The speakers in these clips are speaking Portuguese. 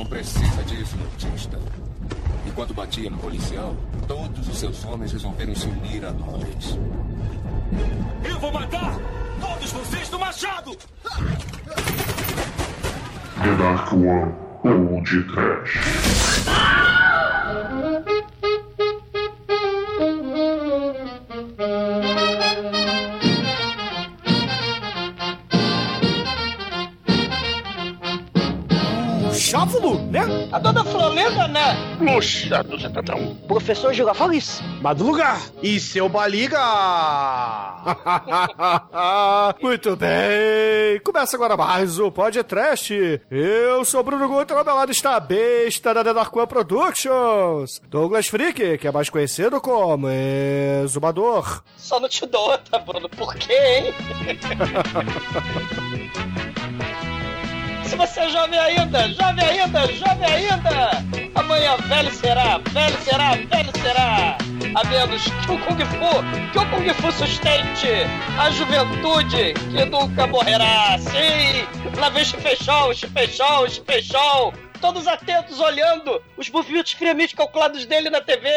Não precisa disso, Nortista. Enquanto batia no policial, todos os seus homens resolveram se unir a nós. Eu vou matar todos vocês do machado! The Dark One Old Trash. Florenda, né? Puxa, do Zetadão. Professor Girafales. Madruga e seu Baliga! Muito bem! Começa agora mais o podcast. Eu sou o Bruno Guto, ao meu lado está a besta da The Dark One Productions. Douglas Freak, que é mais conhecido como Exumador. Só não te dou outra, Bruno. Por quê, hein? Se você é jovem ainda, jovem ainda, jovem ainda, amanhã velho será, velho será, velho será. A menos que o Kung Fu, que o Kung Fu sustente a juventude que nunca morrerá. Sim, lá vem Chifechol, Chifechol, Chifechol todos atentos olhando os movimentos friamente calculados dele na TV.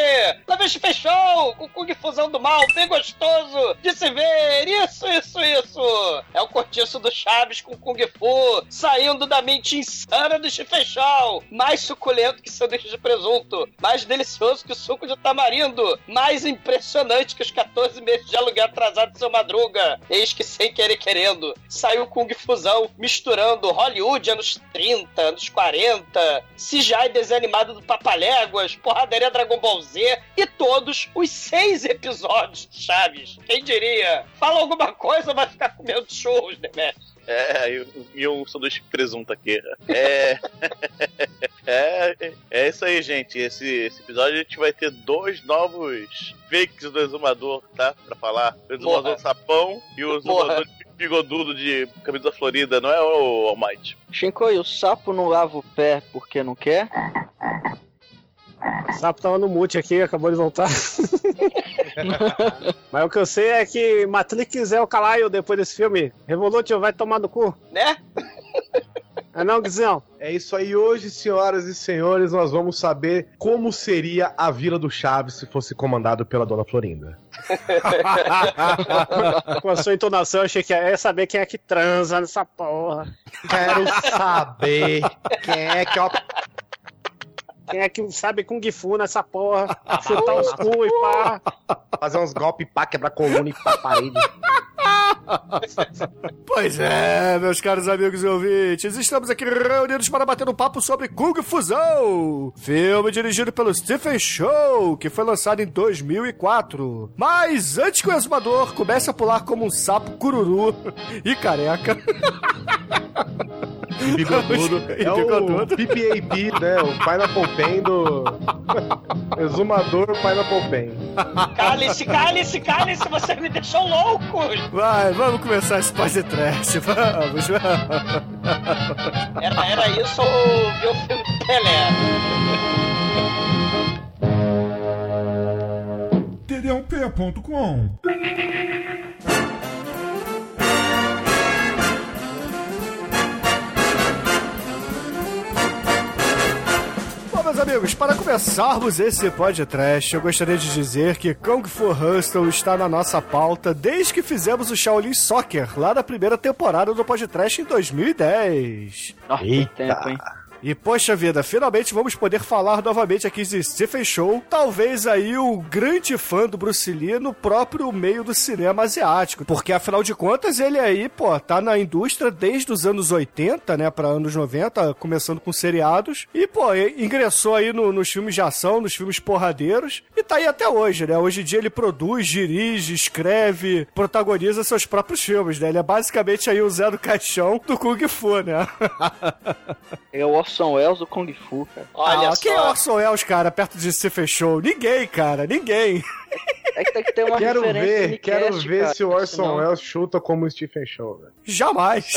Lá vem fechou com Kung Fusão do Mal, bem gostoso de se ver. Isso, isso, isso. É o cortiço do Chaves com Kung Fu, saindo da mente insana do Chifechal. Mais suculento que sanduíche de presunto, mais delicioso que o suco de tamarindo, mais impressionante que os 14 meses de aluguel atrasado do seu Madruga. Eis que sem querer querendo, saiu Kung Fusão misturando Hollywood anos 30, anos 40, CGI desanimado do Papaléguas, Porradaria Dragon Ball Z e todos os seis episódios de Chaves. Quem diria? Fala alguma coisa, vai ficar comendo churros, né, É, e um sanduíche de presunto aqui. É, é, é isso aí, gente. Esse, esse episódio a gente vai ter dois novos fakes do exumador, tá? Pra falar. O exumador sapão e o exumador bigodudo de camisa florida, não é o Almighty? Shinkoi, o sapo não lava o pé porque não quer? O sapo tava no mute aqui, acabou de voltar. Mas o que eu sei é que Matrix é o Kalaio depois desse filme. Revolution vai tomar no cu. Né? É não, Guizão? É isso aí, hoje, senhoras e senhores, nós vamos saber como seria a Vila do Chaves se fosse comandado pela Dona Florinda. Com a sua entonação, eu achei que ia saber quem é que transa nessa porra. Quero saber quem é que ó, Quem é que sabe Kung Fu nessa porra? Chutar os cu e pá. fazer uns golpes pá, quebrar coluna e pá parede. Pois é, meus caros amigos e ouvintes, estamos aqui reunidos para bater um papo sobre Kung Fusão, filme dirigido pelo Stephen Chow, que foi lançado em 2004. Mas antes que o exumador comece a pular como um sapo cururu e careca... E bigodudo. É bigodudo. o PPAP, né? O Pineapple Pen do... Exumador Pineapple Pen. Cale-se, cale-se, cale-se, você me deixou louco! Vai, vamos começar esse podcast, vamos, vamos. Era, era isso ou o filme Pelé? td1p.com amigos, para começarmos esse podcast, eu gostaria de dizer que Kung Fu Hustle está na nossa pauta desde que fizemos o Shaolin Soccer, lá na primeira temporada do podcast em 2010. Nossa, tem tempo, hein? E poxa vida, finalmente vamos poder falar novamente aqui de Stephen Show, talvez aí o grande fã do Bruce Lee no próprio meio do cinema asiático, porque afinal de contas ele aí, pô, tá na indústria desde os anos 80, né, para anos 90, começando com seriados, e pô, ingressou aí no- nos filmes de ação, nos filmes porradeiros, e tá aí até hoje, né? Hoje em dia ele produz, dirige, escreve, protagoniza seus próprios filmes, né? Ele é basicamente aí o Zé do Caixão do Kung Fu, né? É o Orson Welles do Kung Fu, cara. Olha ah, só. quem é Orson Welles, cara, perto de se fechou? Ninguém, cara, ninguém. É que tem que ter uma Quero referência ver, quero cast, ver cara, se o Orson senão- Welles chuta como o Stephen Show, velho. Jamais.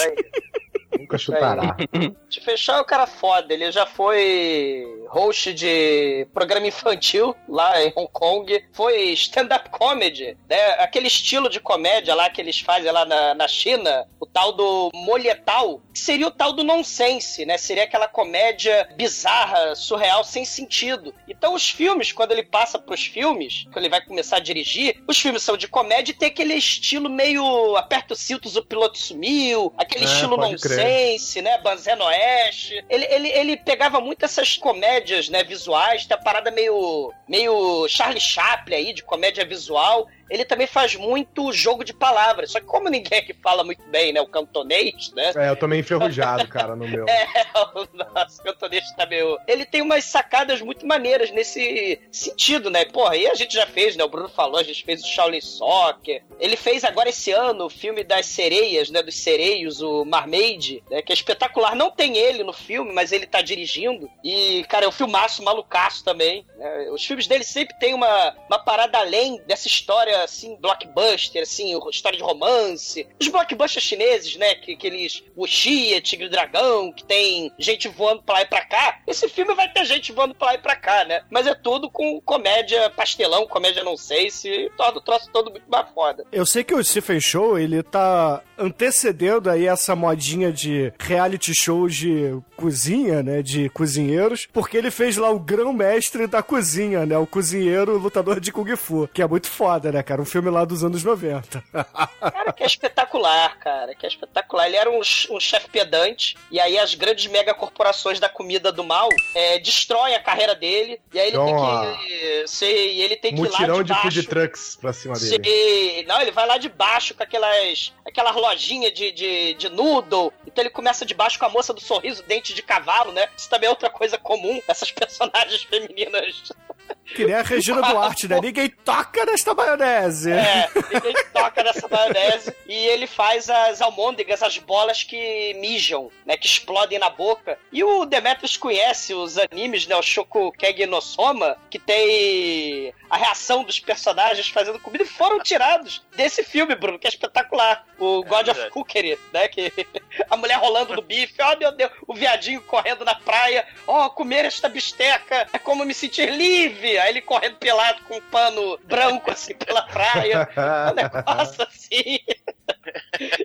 Nunca chutará. De fechar é o cara foda, ele já foi host de programa infantil lá em Hong Kong, foi stand-up comedy, né? Aquele estilo de comédia lá que eles fazem lá na, na China, o tal do molhetal, que seria o tal do nonsense, né? Seria aquela comédia bizarra, surreal, sem sentido. Então os filmes, quando ele passa pros filmes, quando ele vai começar a dirigir, os filmes são de comédia e tem aquele estilo meio aperta os cintos, o piloto sumiu, aquele É, estilo nonsense, né? Banzé no Oeste. Ele, ele, ele pegava muito essas comédias, né, visuais, tem a parada meio, meio Charlie Chaplin aí, de comédia visual. Ele também faz muito jogo de palavras. Só que como ninguém aqui fala muito bem, né, o cantonês, né? É, eu meio enferrujado, cara, no meu. É, o nosso cantonês tá meio. Ele tem umas sacadas muito maneiras nesse sentido, né? Porra, aí a gente já fez, né? O Bruno falou, a gente fez o Shaolin Soccer. Ele fez agora esse ano o filme das sereias, né? Dos sereios, o Marmaid, né? Que é espetacular. Não tem ele no filme, mas ele tá dirigindo. E, cara, é um filmaço malucaço também. né? Os filmes dele sempre tem uma, uma parada além dessa história, assim, blockbuster, assim, história de romance. Os blockbusters chineses, né? Que, aqueles Wuxia, Tigre e Dragão, que tem gente voando pra lá e pra cá. Esse filme vai ter gente voando pra lá e pra cá, né? Mas é tudo com comédia pastelão, comédia não sei se, torna o troço todo muito mais foda. Eu sei que o Stephen Show, ele tá antecedendo aí essa modinha de reality show de cozinha, né, de cozinheiros, porque ele fez lá o grão-mestre da cozinha, né, o cozinheiro lutador de Kung Fu, que é muito foda, né, cara, um filme lá dos anos 90. Cara, que é espetacular, cara, que é espetacular. Ele era um, um chefe pedante, e aí as grandes megacorporações da comida do mal é, destroem a carreira dele, e aí ele Então, tem que ser, ele tem que ir lá de de baixo. food trucks pra cima dele. Não, ele vai lá de baixo com aquelas, aquelas lojinhas de, de, de noodle. Então ele começa de baixo com a moça do sorriso, dente de cavalo, né? Isso também é outra coisa comum, essas personagens femininas. Que nem a Regina Duarte, né, ninguém toca nesta maionese. É, ninguém toca nessa maionese. E ele faz as almôndegas, as bolas que mijam, né? Que explodem na boca. E o Demetrius conhece os animes, né? O Shokugeki no Soma, que tem a reação dos personagens fazendo comida e foram tirados desse filme, Bruno, que é espetacular. O God of verdade. Cookery, né? Que a mulher rolando no bife, oh meu Deus, o viadinho correndo na praia, oh, comer esta bisteca é como me sentir livre. Aí ele correndo pelado com um pano branco assim pela praia. Um negócio assim,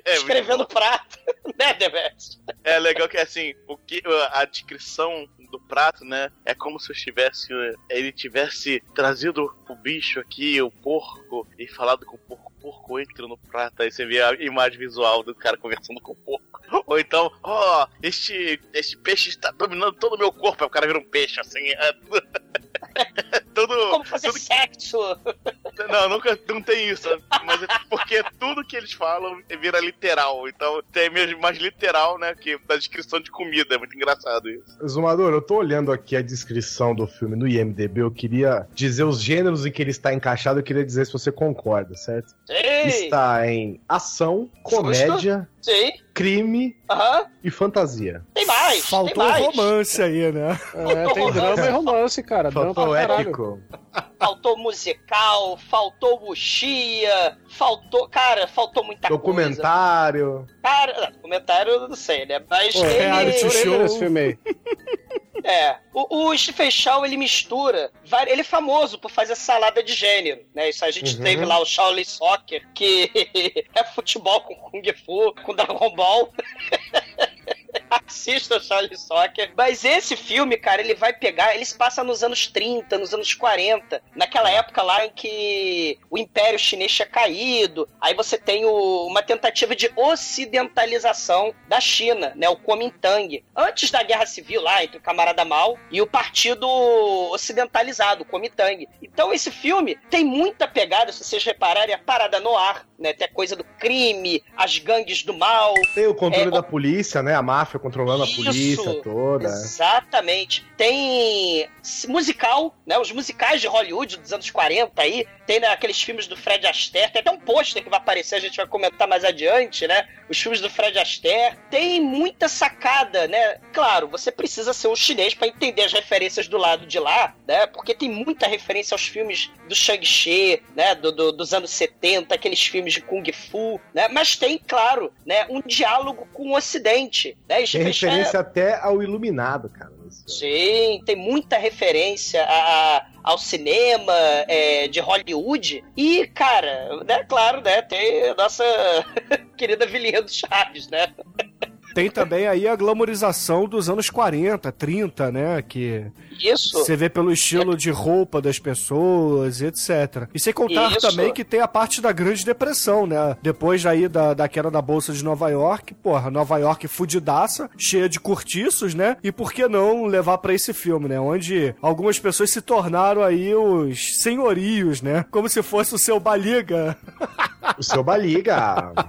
É, escrevendo prato, né, Demetrius? É legal que assim, o que a descrição do prato, né, é como se eu tivesse ele tivesse trazido o bicho aqui, o porco e falado com o porco, o porco entra no prato, aí você vê a imagem visual do cara conversando com o porco. Ou então, ó, este este peixe está dominando todo o meu corpo, aí o cara vira um peixe assim, é tudo Como fazer tudo sexo? Não, nunca não tem isso. Mas é porque tudo que eles falam vira literal. Então tem mesmo mais literal, né? Que da descrição de comida. É muito engraçado isso. Zumador, eu tô olhando aqui a descrição do filme no IMDB, eu queria dizer os gêneros em que ele está encaixado, eu queria dizer se você concorda, certo? Sim, Está em ação, comédia, sim, crime e fantasia. Tem mais, Faltou tem mais. romance aí, né? É, tem drama e romance, cara. Drama Faltou épico. Faltou musical, faltou buchia, faltou. Cara, faltou muita coisa. Documentário. Cara, documentário eu não sei, né? Mas Pô, reality ele. show. Esse filme aí. É. O, o Stephen Chow, ele mistura. Ele é famoso por fazer salada de gênero, né? Isso a gente Uhum. teve lá o Shaolin Soccer, que é futebol com Kung Fu, com Dragon Ball. Assista o Shaolin Soccer. Mas esse filme, cara, ele vai pegar. Ele se passa nos anos 30, nos anos 40. Naquela época lá em que o Império Chinês tinha caído. Aí você tem o- uma tentativa de ocidentalização da China, né? O Kuomintang. Antes da Guerra Civil lá, entre o Camarada Mao e o Partido Ocidentalizado, o Kuomintang. Então esse filme tem muita pegada, se vocês repararem, a parada no ar, né? Tem a coisa do crime, as gangues do mal, Tem o controle É, da polícia, né? A máfia controlando Isso. a polícia toda. Exatamente. Tem musical, né? Os musicais de Hollywood dos anos 40 aí. Tem né, aqueles filmes do Fred Astaire. Tem até um pôster que vai aparecer, a gente vai comentar mais adiante, né? Os filmes do Fred Astaire. Tem muita sacada, né? Claro, você precisa ser um chinês para entender as referências do lado de lá, né? Porque tem muita referência aos filmes do Shang-Chi, né? Do, do- dos anos 70, aqueles filmes de Kung Fu, né? Mas tem, claro, né? Um diálogo com o Ocidente, né? Tem é- referência até ao Iluminado, cara. Sim, tem muita referência a- a- ao cinema é, de Hollywood. E, cara, né, claro, né, tem a nossa querida Vilinha do Chaves, né? Tem também aí a glamorização dos anos 40, 30, né? Que Isso. você vê pelo estilo de roupa das pessoas, etc. E sem contar Isso. também que tem a parte da Grande Depressão, né? Depois aí da, da queda da Bolsa de Nova York, porra, Nova York fudidaça, cheia de cortiços, né? E por que não levar pra esse filme, né? Onde algumas pessoas se tornaram aí os senhorios, né? Como se fosse o seu Baliga O seu Baliga.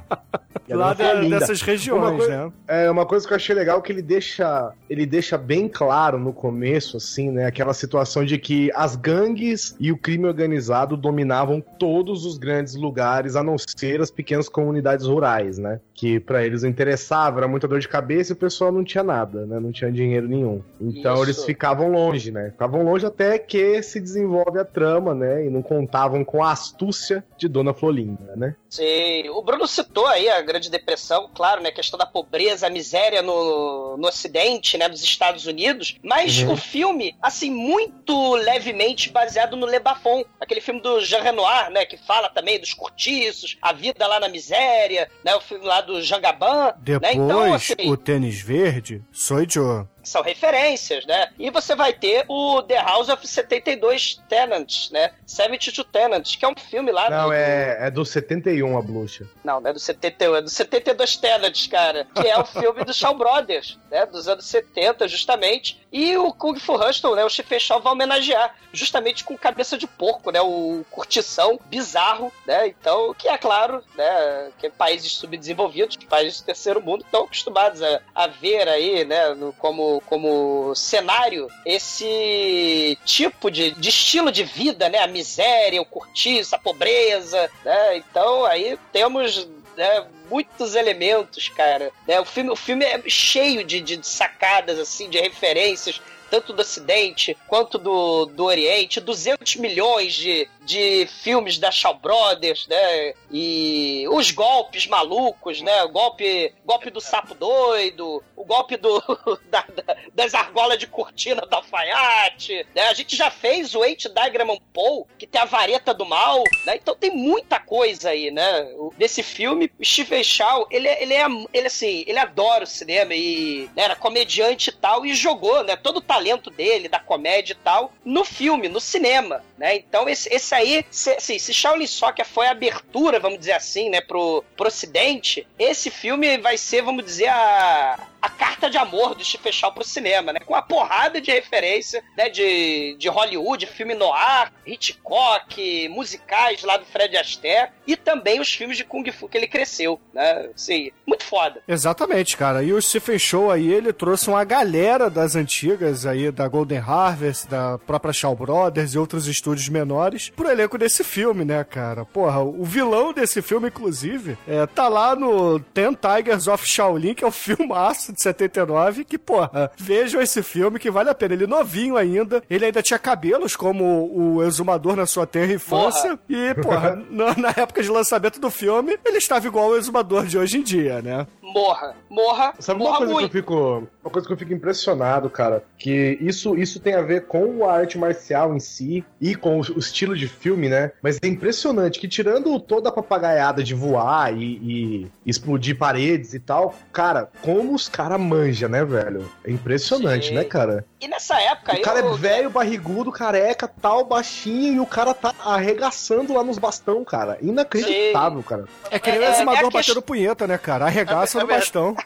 Lá da- Florinda. dessas regiões, Uma coisa- né? É, uma coisa que eu achei legal é que ele deixa, ele deixa bem claro no começo, assim, né? Aquela situação de que as gangues e o crime organizado dominavam todos os grandes lugares, a não ser as pequenas comunidades rurais, né? Que pra eles não interessava, era muita dor de cabeça e o pessoal não tinha nada, né? Não tinha dinheiro nenhum. Então Isso. eles ficavam longe, né? Ficavam longe até que se desenvolve a trama, né? E não contavam com a astúcia de Dona Florinda, né? Sim, o Bruno citou aí a Grande Depressão, claro, né? A questão da pobreza, a miséria no, no Ocidente, né? Nos Estados Unidos. Mas Uhum. o filme, assim, muito levemente baseado no Le Bafon, aquele filme do Jean Renoir, né? Que fala também dos cortiços, a vida lá na miséria, né? O filme lá do Jean Gabin. Depois, né? Então, assim, o tênis verde, Joe. São referências, né? E você vai ter o The House of 72 Tenants, né? 72 Tenants, que é um filme lá Não, do, é, é do 71 a Blucha. Não, não é do 71, é do 72 Tenants, cara. Que é o filme do Shaw Brothers, né? Dos anos 70, justamente. E o Kung Fu Hustle, né? O Stephen Shaw vai homenagear, justamente com cabeça de porco, né? O curtição bizarro, né? Então, que é claro, né? Que países subdesenvolvidos, países do terceiro mundo, estão acostumados a, a ver aí, né? no- como, como cenário esse tipo de, de estilo de vida, né? A miséria, o curtiço, a pobreza, né? Então, aí temos né, muitos elementos, cara. Né? O, filme, o filme é cheio de, de sacadas, assim, de referências, tanto do Ocidente quanto do, do Oriente. 200 milhões de, de filmes da Shaw Brothers, né? E os golpes malucos, né? O golpe, golpe do sapo doido, o golpe do, da- da- das argolas de cortina da alfaiate, né? A gente já fez o Eight Diagram Paul, que tem a vareta do mal, né? Então tem muita coisa aí, né? Desse filme, o Stephen Chow, ele, é- ele é, ele assim, ele adora o cinema e né, era comediante e tal, e jogou, né? Todo o talento dele, da comédia e tal, no filme, no cinema, né? Então esse, esse aí, se, assim, se Shaolin Soccer foi a abertura, vamos dizer assim, né, pro, pro ocidente, esse filme vai ser, vamos dizer, a, a carta de amor do Stephen Chow pro cinema, né? Com uma porrada de referência, né, de, de Hollywood, filme noir, Hitchcock, musicais lá do Fred Astaire, e também os filmes de Kung Fu que ele cresceu, né? Assim, muito foda. Exatamente, cara. E o Stephen Show aí, ele trouxe uma galera das antigas aí, da Golden Harvest, da própria Shaw Brothers e outros estúdios menores, pro elenco desse filme, né, cara? Porra, o vilão desse filme, inclusive, é, tá lá no Ten Tigers of Shaolin, que é o filmaço de 79, que, porra, vejam esse filme que vale a pena. Ele novinho ainda, ele ainda tinha cabelos como o exumador na sua terra infância, e, porra, na, na época de lançamento do filme, ele estava igual o exumador de hoje em dia, né? Morra, morra, Sabe uma morra coisa muito. que eu fico. Uma coisa que eu fico impressionado, cara, que isso, isso tem a ver com a arte marcial em si e com o, o estilo de filme, né? Mas é impressionante que tirando toda a papagaiada de voar e, e explodir paredes e tal, cara, como os caras manjam, né, velho? É impressionante, Sim. né, cara? E nessa época O cara eu- é velho, barrigudo, careca, tal, baixinho, e o cara tá arregaçando lá nos bastão, cara. Inacreditável, cara. É que nem o É, é batendo punheta, né, cara? Arregaça É no é bastão.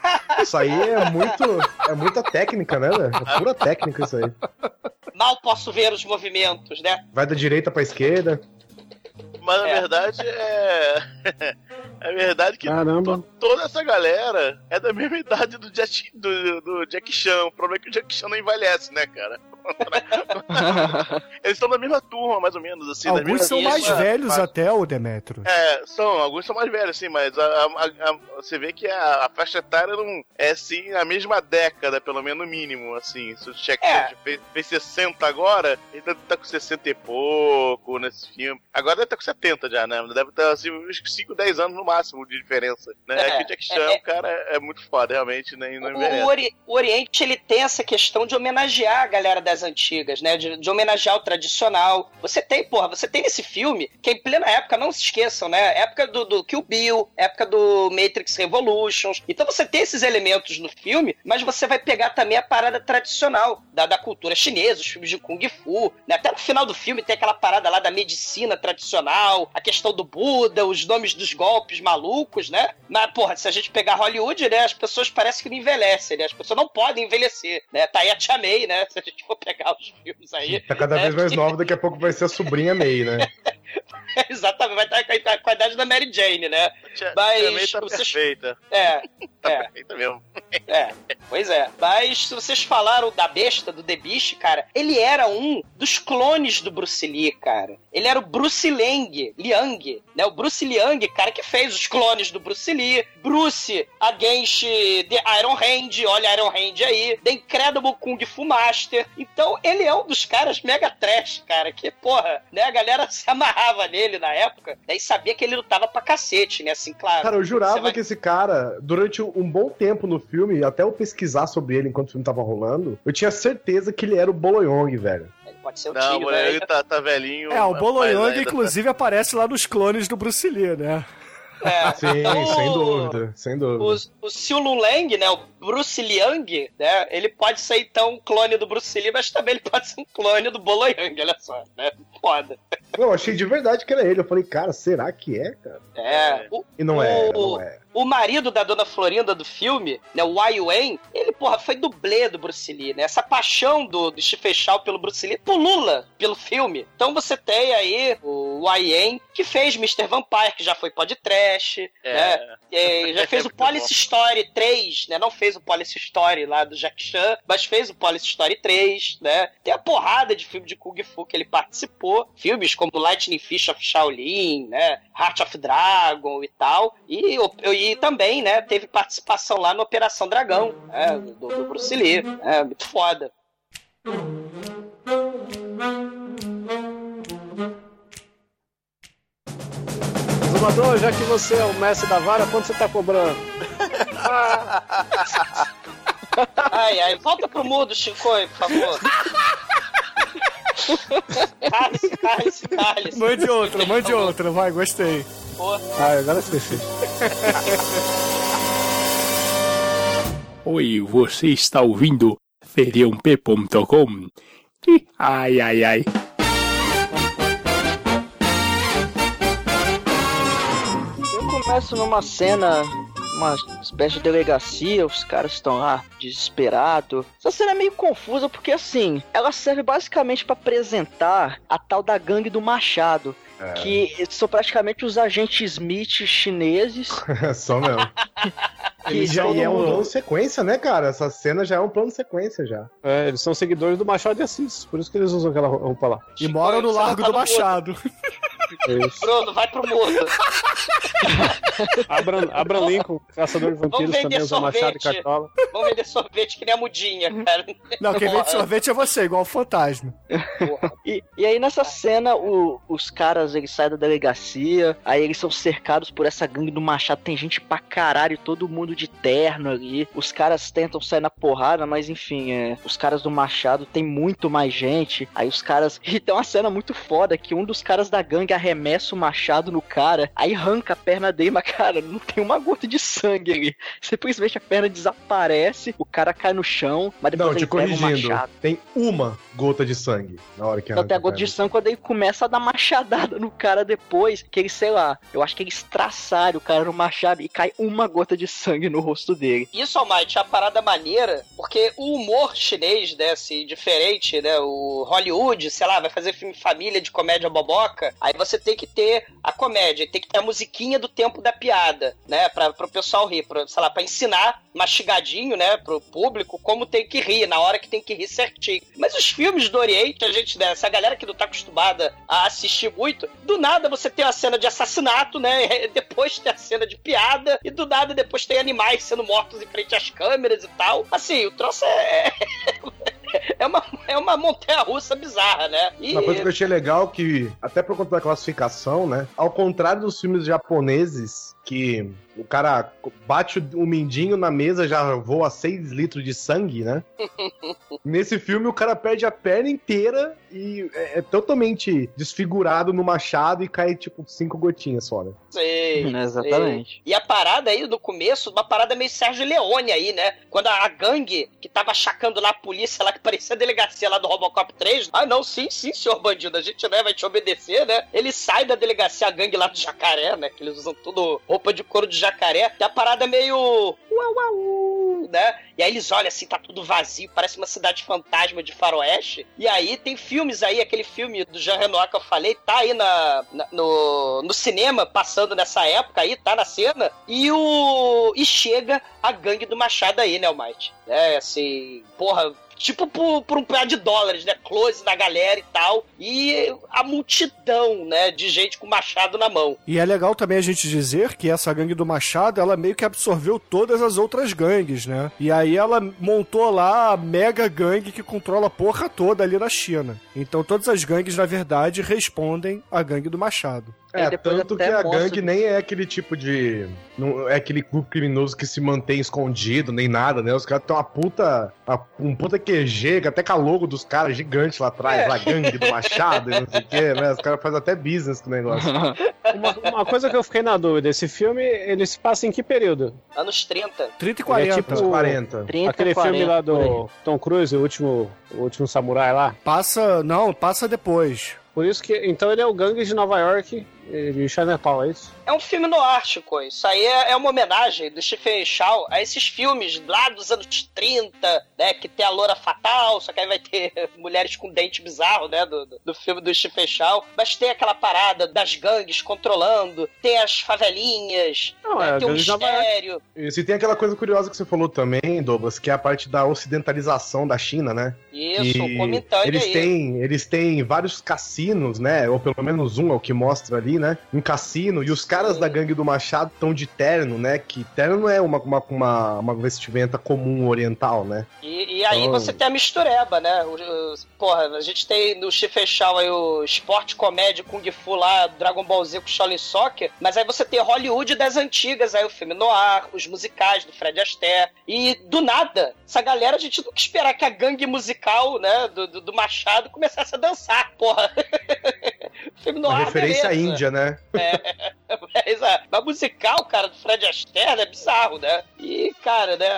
Isso aí é muito. É muita técnica, né, velho? É pura técnica isso aí. mal posso ver os movimentos, né? Vai da direita pra esquerda. Mas na É. verdade é. É verdade que to- toda essa galera é da mesma idade do Jack, do, do Jack Chan. O problema é que o Jack Chan não envelhece, né, cara? Eles estão na mesma turma, mais ou menos, assim. da Alguns mesma são mais turma. velhos até, o Demetrio. É, são, alguns são mais velhos, sim, mas a- a- a- você vê que a, a faixa etária não é, sim, a mesma década, pelo menos no mínimo, assim. Se o Jack É. Chan fez, fez 60 agora, ele deve estar com 60 e pouco nesse filme. Agora deve estar com 70 já, né? Deve estar, assim, uns 5, 10 anos no máximo de diferença, né? É, É, que o Jack Chan, é, é. o cara é muito foda, realmente, né? E não O, o Ori- o Oriente ele tem essa questão de homenagear a galera das das antigas, né? De, de homenagear o tradicional. Você tem, porra, você tem nesse filme, que em plena época, não se esqueçam, né? Época do, do Kill Bill, época do Matrix Revolutions. Então você tem esses elementos no filme, mas você vai pegar também a parada tradicional da, da cultura chinesa, os filmes de Kung Fu. Né? Até no final do filme tem aquela parada lá da medicina tradicional, a questão do Buda, os nomes dos golpes malucos, né? Mas, porra, se a gente pegar Hollywood, né? As pessoas parecem que não envelhecem, né? As pessoas não podem envelhecer, né? Tá aí a Tia May, né? Se a gente for pegar os filmes aí. Tá cada vez mais nova, daqui a pouco vai ser a sobrinha May, né? Exatamente, vai estar com a- tá com a idade da Mary Jane, né? Tia- Mas Tia tá vocês- perfeita. É, Tá é. perfeita mesmo. É, pois é. Mas se vocês falaram da besta, do The Beast, cara, ele era um dos clones do Bruce Lee, cara. Ele era o Bruce Liang, Liang, né? O Bruce Liang, cara, que fez os clones do Bruce Lee. Bruce Against The Iron Hand, olha Iron Hand aí. The Incredible Kung Fu Master. Então, ele é um dos caras mega trash, cara, que, porra, né? A galera se amarrava nele na época? E sabia que ele lutava pra cacete, né? Assim, claro. Cara, eu jurava vai- que esse cara, durante um bom tempo no filme, até eu pesquisar sobre ele enquanto o filme tava rolando, eu tinha certeza que ele era o Boloyong, velho. Ele pode ser o Não, tio, o né? ele tá, tá velhinho. É, o Boloyong, tá- inclusive, aparece lá nos clones do Bruce Lee, né? É. Sim, O- sem dúvida, sem dúvida. O, o Siu Lung Lang, né, o Bruce Liang, né, ele pode ser então um clone do Bruce Lee, mas também ele pode ser um clone do Bolo Yang, olha só, né? Foda. Não, eu achei de verdade que era ele. Eu falei, cara, será que é, cara? É. O, E não é, o- não é. o marido da Dona Florinda do filme, né, o Wai Wen, ele, porra, foi dublê do Bruce Lee, né? Essa paixão do, do Chow pelo Bruce Lee pulula pelo filme. Então você tem aí o Wai Yen, que fez Mr. Vampire, que já foi podcast, né? É, já fez o Muito Police Story 3, né? Não fez o Police Story lá do Jack Chan, mas fez o Police Story 3, né? Tem a porrada de filme de Kung Fu que ele participou. Filmes como Lightning Fish of Shaolin, né? Heart of Dragon e tal. E, e também, né? Teve participação lá no Operação Dragão, né? Do, do Bruce Lee. É muito foda. Zumador, já que você é o mestre da vara, quanto você tá cobrando? Ai, ai, volta pro mudo, Chicoio, por favor. Cale-se, cale-se, cale-se. Mande outra, mande outra, vai, gostei. Porra. Ah, agora esqueci. Oi, você está ouvindo feriump.com? Ai, ai, ai. Eu começo numa cena, uma espécie de delegacia, os caras estão lá desesperados. Essa cena é meio confusa porque assim, ela serve basicamente pra apresentar a tal da gangue do Machado. É. Que são praticamente os agentes Smith chineses. Só mesmo. Que E já é um plano sequência, né, cara? Essa cena já é um plano sequência já. É, eles são seguidores do Machado de Assis, por isso que eles usam aquela roupa lá. E moram no Largo do Machado. Bruno, vai pro mudo. Abraham, Abraham Lincoln, caçador de vampiros, também usa Machado e. Cartola. Vamos vender sorvete que nem a mudinha, cara. Não, quem vende sorvete é você, igual o fantasma. E, e aí nessa cena, o- os caras eles saem da delegacia, aí eles são cercados por essa gangue do Machado, tem gente pra caralho, todo mundo de terno ali. Os caras tentam sair na porrada, mas enfim, é, os caras do Machado tem muito mais gente. Aí os caras. E tem uma cena muito foda que um dos caras da gangue arremessa o machado no cara, aí arranca a perna dele, mas cara, não tem uma gota de sangue ali. Simplesmente a perna desaparece, o cara cai no chão, mas depois Não, te corrigindo. machado. Tem uma gota de sangue na hora que Só tem a gota de perna. sangue quando ele começa a dar machadada no cara depois. Que ele, sei lá, eu acho que eles traçaram o cara no machado e cai uma gota de sangue no rosto dele. Isso, Almighty, é uma parada maneira, porque o humor chinês, né, assim, diferente, né, o Hollywood, sei lá, vai fazer filme família de comédia boboca, aí você tem que ter a comédia, tem que ter a musiquinha do tempo da piada, né, pra, pro pessoal rir, pra, sei lá, pra ensinar mastigadinho, né, pro público como tem que rir, na hora que tem que rir certinho. Mas os filmes do Oriente, a gente, né, essa galera que não tá acostumada a assistir muito, do nada você tem a cena de assassinato, né, depois tem a cena de piada, e do nada depois tem animais sendo mortos em frente às câmeras e tal. Assim, o troço é... É uma, é uma montanha russa bizarra, né? E Uma coisa que eu achei legal que, até por conta da classificação, né? Ao contrário dos filmes japoneses, que o cara bate o mindinho na mesa, já voa 6 litros de sangue, né? Nesse filme, o cara perde a perna inteira e é, é totalmente desfigurado no machado e cai, tipo, cinco gotinhas só, né? Sei. Exatamente. sei. E a parada aí, no começo, uma parada meio Sérgio Leone aí, né? Quando a, a gangue que tava achacando lá a polícia lá, que parecia a delegacia lá do Robocop 3. Ah, não, sim, sim, senhor bandido, a gente né, vai te obedecer, né? Ele sai da delegacia, a gangue lá do jacaré, né? Que eles usam tudo roupa de couro de jacaré. E a parada meio. Uau, uau, né? E aí eles olham assim, tá tudo vazio, parece uma cidade fantasma de faroeste. E aí tem filmes aí, aquele filme do Jean Renoir que eu falei, tá aí na, na- no, no cinema, passando nessa época aí, tá na cena. E o. E chega a gangue do Machado aí, né, Almighty? É, assim, porra. Tipo por, por um pé de dólares, né? Close da galera e tal. E a multidão, né? De gente com machado na mão. E é legal também a gente dizer que essa gangue do Machado, ela meio que absorveu todas as outras gangues, né? E aí ela montou lá a mega gangue que controla a porra toda ali na China. Então todas as gangues, na verdade, respondem à gangue do Machado. É, depois tanto que a mostra- gangue nem é aquele tipo de. Não é aquele grupo criminoso que se mantém escondido, nem nada, né? Os caras têm uma puta. uma- um puta QG, até com a logo dos caras gigante lá atrás, É. lá, gangue do Machado e não sei o quê, né? Os caras fazem até business com o negócio. Uma, uma coisa que eu fiquei na dúvida, esse filme, ele se passa em que período? Anos 30. 30 e Ele 40. é tipo Uns 40. 30, aquele 40, filme lá do Tom Cruise, o último, o último samurai lá. Passa. Não, passa depois. Por isso que. Então ele é o gangue de Nova York de Chinatown, é isso? É um filme no ar, Chico. Isso aí é, é uma homenagem do Stephen Chow a esses filmes lá dos anos 30, né? Que tem a loura fatal, só que aí vai ter mulheres com dente bizarro, né? Do, do, do filme do Stephen Chow. Mas tem aquela parada das gangues controlando, tem as favelinhas, Não, né, é tem um Nova York. mistério. Isso, e tem aquela coisa curiosa que você falou também, Douglas, que é a parte da ocidentalização da China, né? Isso, E o eles aí. têm, eles têm vários cassinos, né? Ou pelo menos um é o que mostra ali, né? Um cassino. E os caras da gangue do Machado estão de terno, né? Que terno não é uma, uma, uma, uma vestimenta comum oriental, né? E, e aí Oh. você tem a mistureba, né? Porra, a gente tem no Chifechal aí o esporte, comédia, Kung Fu lá, Dragon Ball Z com Shaolin Soccer, mas aí você tem Hollywood das antigas, aí o filme noir, os musicais do Fred Astaire, e do nada, essa galera, a gente nunca esperar que a gangue musical, né, do, do, do Machado começasse a dançar, porra. filme Uma noir, referência à. Índia, né? Mas, ah, mas musical, cara, do Fred Astaire é bizarro, né? E, cara, né,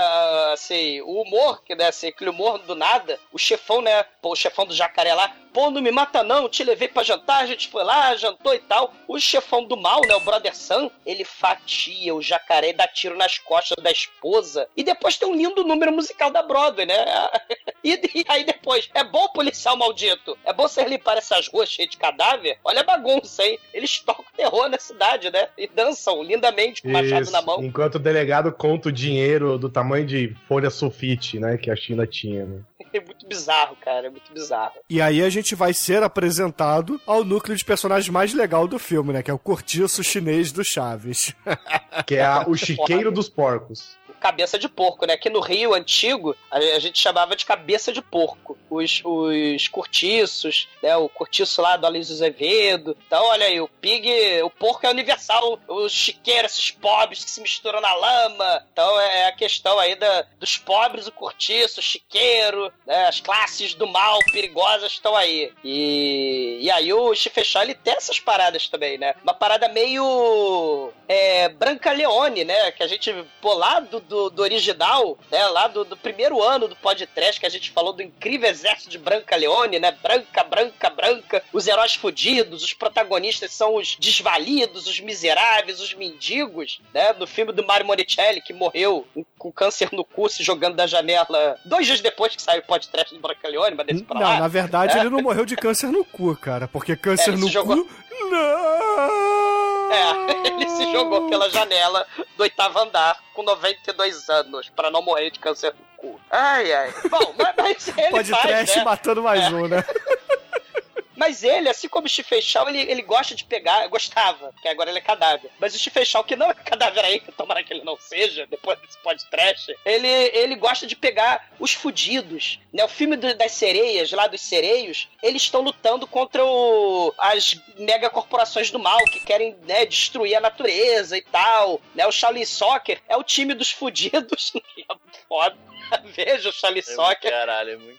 assim, o humor, que, né, assim, aquele humor do nada, o chefão, né, pô, o chefão do jacaré lá, pô, não me mata não, te levei pra jantar, a gente foi lá, jantou e tal. O chefão do mal, né, o Brother Sam, ele fatia o jacaré e dá tiro nas costas da esposa. E depois tem um lindo número musical da Broadway, né? E, e aí depois, é bom policial maldito, é bom você limpar essas ruas cheias de cadáver? Olha a bagunça, hein? Eles tocam terror na cidade, né? E dançam lindamente com o machado Isso. na mão. Enquanto o delegado conta o dinheiro do tamanho de folha sulfite, né? Que a China tinha, né? É muito bizarro, cara, é muito bizarro. E aí a gente vai ser apresentado ao núcleo de personagens mais legal do filme, né? Que é o cortiço chinês do Chaves. Que é a- o chiqueiro dos porcos. Cabeça de porco, né? Aqui no Rio antigo, a, gente chamava de cabeça de porco. Os, os cortiços, né? O cortiço lá do Aloysio Azevedo. Então, olha aí, o pig, o porco é universal. Os chiqueiros, esses pobres que se misturam na lama. Então, é a questão aí da, dos pobres, o cortiço, o chiqueiro, né? As classes do mal perigosas estão aí. E, e aí o Chifechal, ele tem essas paradas também, né? Uma parada meio é, Branca Leone, né? Que a gente, pô, lá do, do, do original, né? Lá do, do primeiro ano do podcast que a gente falou do incrível exército de Branca Leone, né? Branca, branca, branca. Os heróis fudidos, os protagonistas são os desvalidos, os miseráveis, os mendigos, né? No filme do Mario Monicelli, que morreu com câncer no cu se jogando da janela dois dias depois que saiu o podcast do Branca Leone, mas desse pra Não, lá. na verdade É. ele não morreu de câncer no cu, cara. Porque câncer É, no jogou- cu. Não! É, ele se jogou pela janela do oitavo andar com 92 anos pra não morrer de câncer no cu. Ai, ai. Bom, mas, mas ele Pode faz, trash né? matando mais um, né? Mas ele, assim como o Stephen ele, ele gosta de pegar, gostava, que agora ele é cadáver. Mas o Stephen Shaw, que não é cadáver aí, tomara que ele não seja, depois desse podcast, ele, ele gosta de pegar os fudidos. Né? O filme do, das sereias, lá dos sereios, eles estão lutando contra o, as megacorporações do mal, que querem né, destruir a natureza e tal. Né? O Shaolin Soccer é o time dos fudidos. é foda. Veja o Shaolin É Soccer. Caralho, é muito.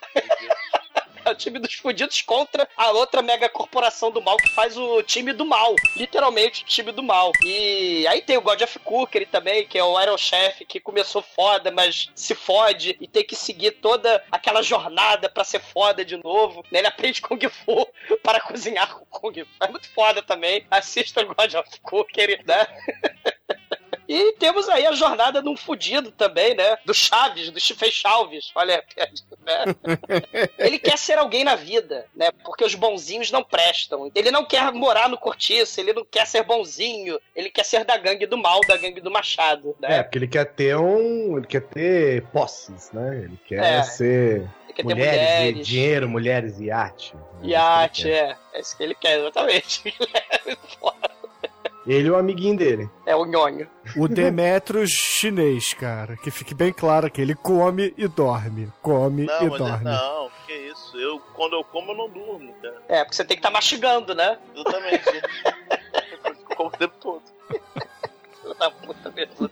O time dos fudidos contra a outra mega corporação do mal que faz o time do mal. Literalmente o time do mal. E aí tem o God of Cookery também, que é o Iron Chef, que começou foda, mas se fode e tem que seguir toda aquela jornada pra ser foda de novo. Né? Ele aprende Kung Fu para cozinhar com Kung Fu. É muito foda também. Assista o God of Cookery, né? E temos aí a jornada de um fudido também, né? Do Chaves, do Stephen Chaves. Olha, né? Ele quer ser alguém na vida, né? Porque os bonzinhos não prestam. Ele não quer morar no cortiço, ele não quer ser bonzinho. Ele quer ser da gangue do mal, da gangue do Machado, né? É, porque ele quer ter um. Ele quer ter posses, né? Ele quer É. ser. Ter mulheres, e mulheres. dinheiro, mulheres e arte. Iate, é. É isso que ele quer, exatamente. Ele é. Ele e o amiguinho dele. É o nhonho. O Demetrius chinês, cara. Que fique bem claro que ele come e dorme. Come Não, e mas é- dorme. não, que isso. Eu, quando eu como, eu não durmo, cara. É, porque você tem que estar mastigando, né? Exatamente. eu como o tempo todo. Filho da puta mesmo.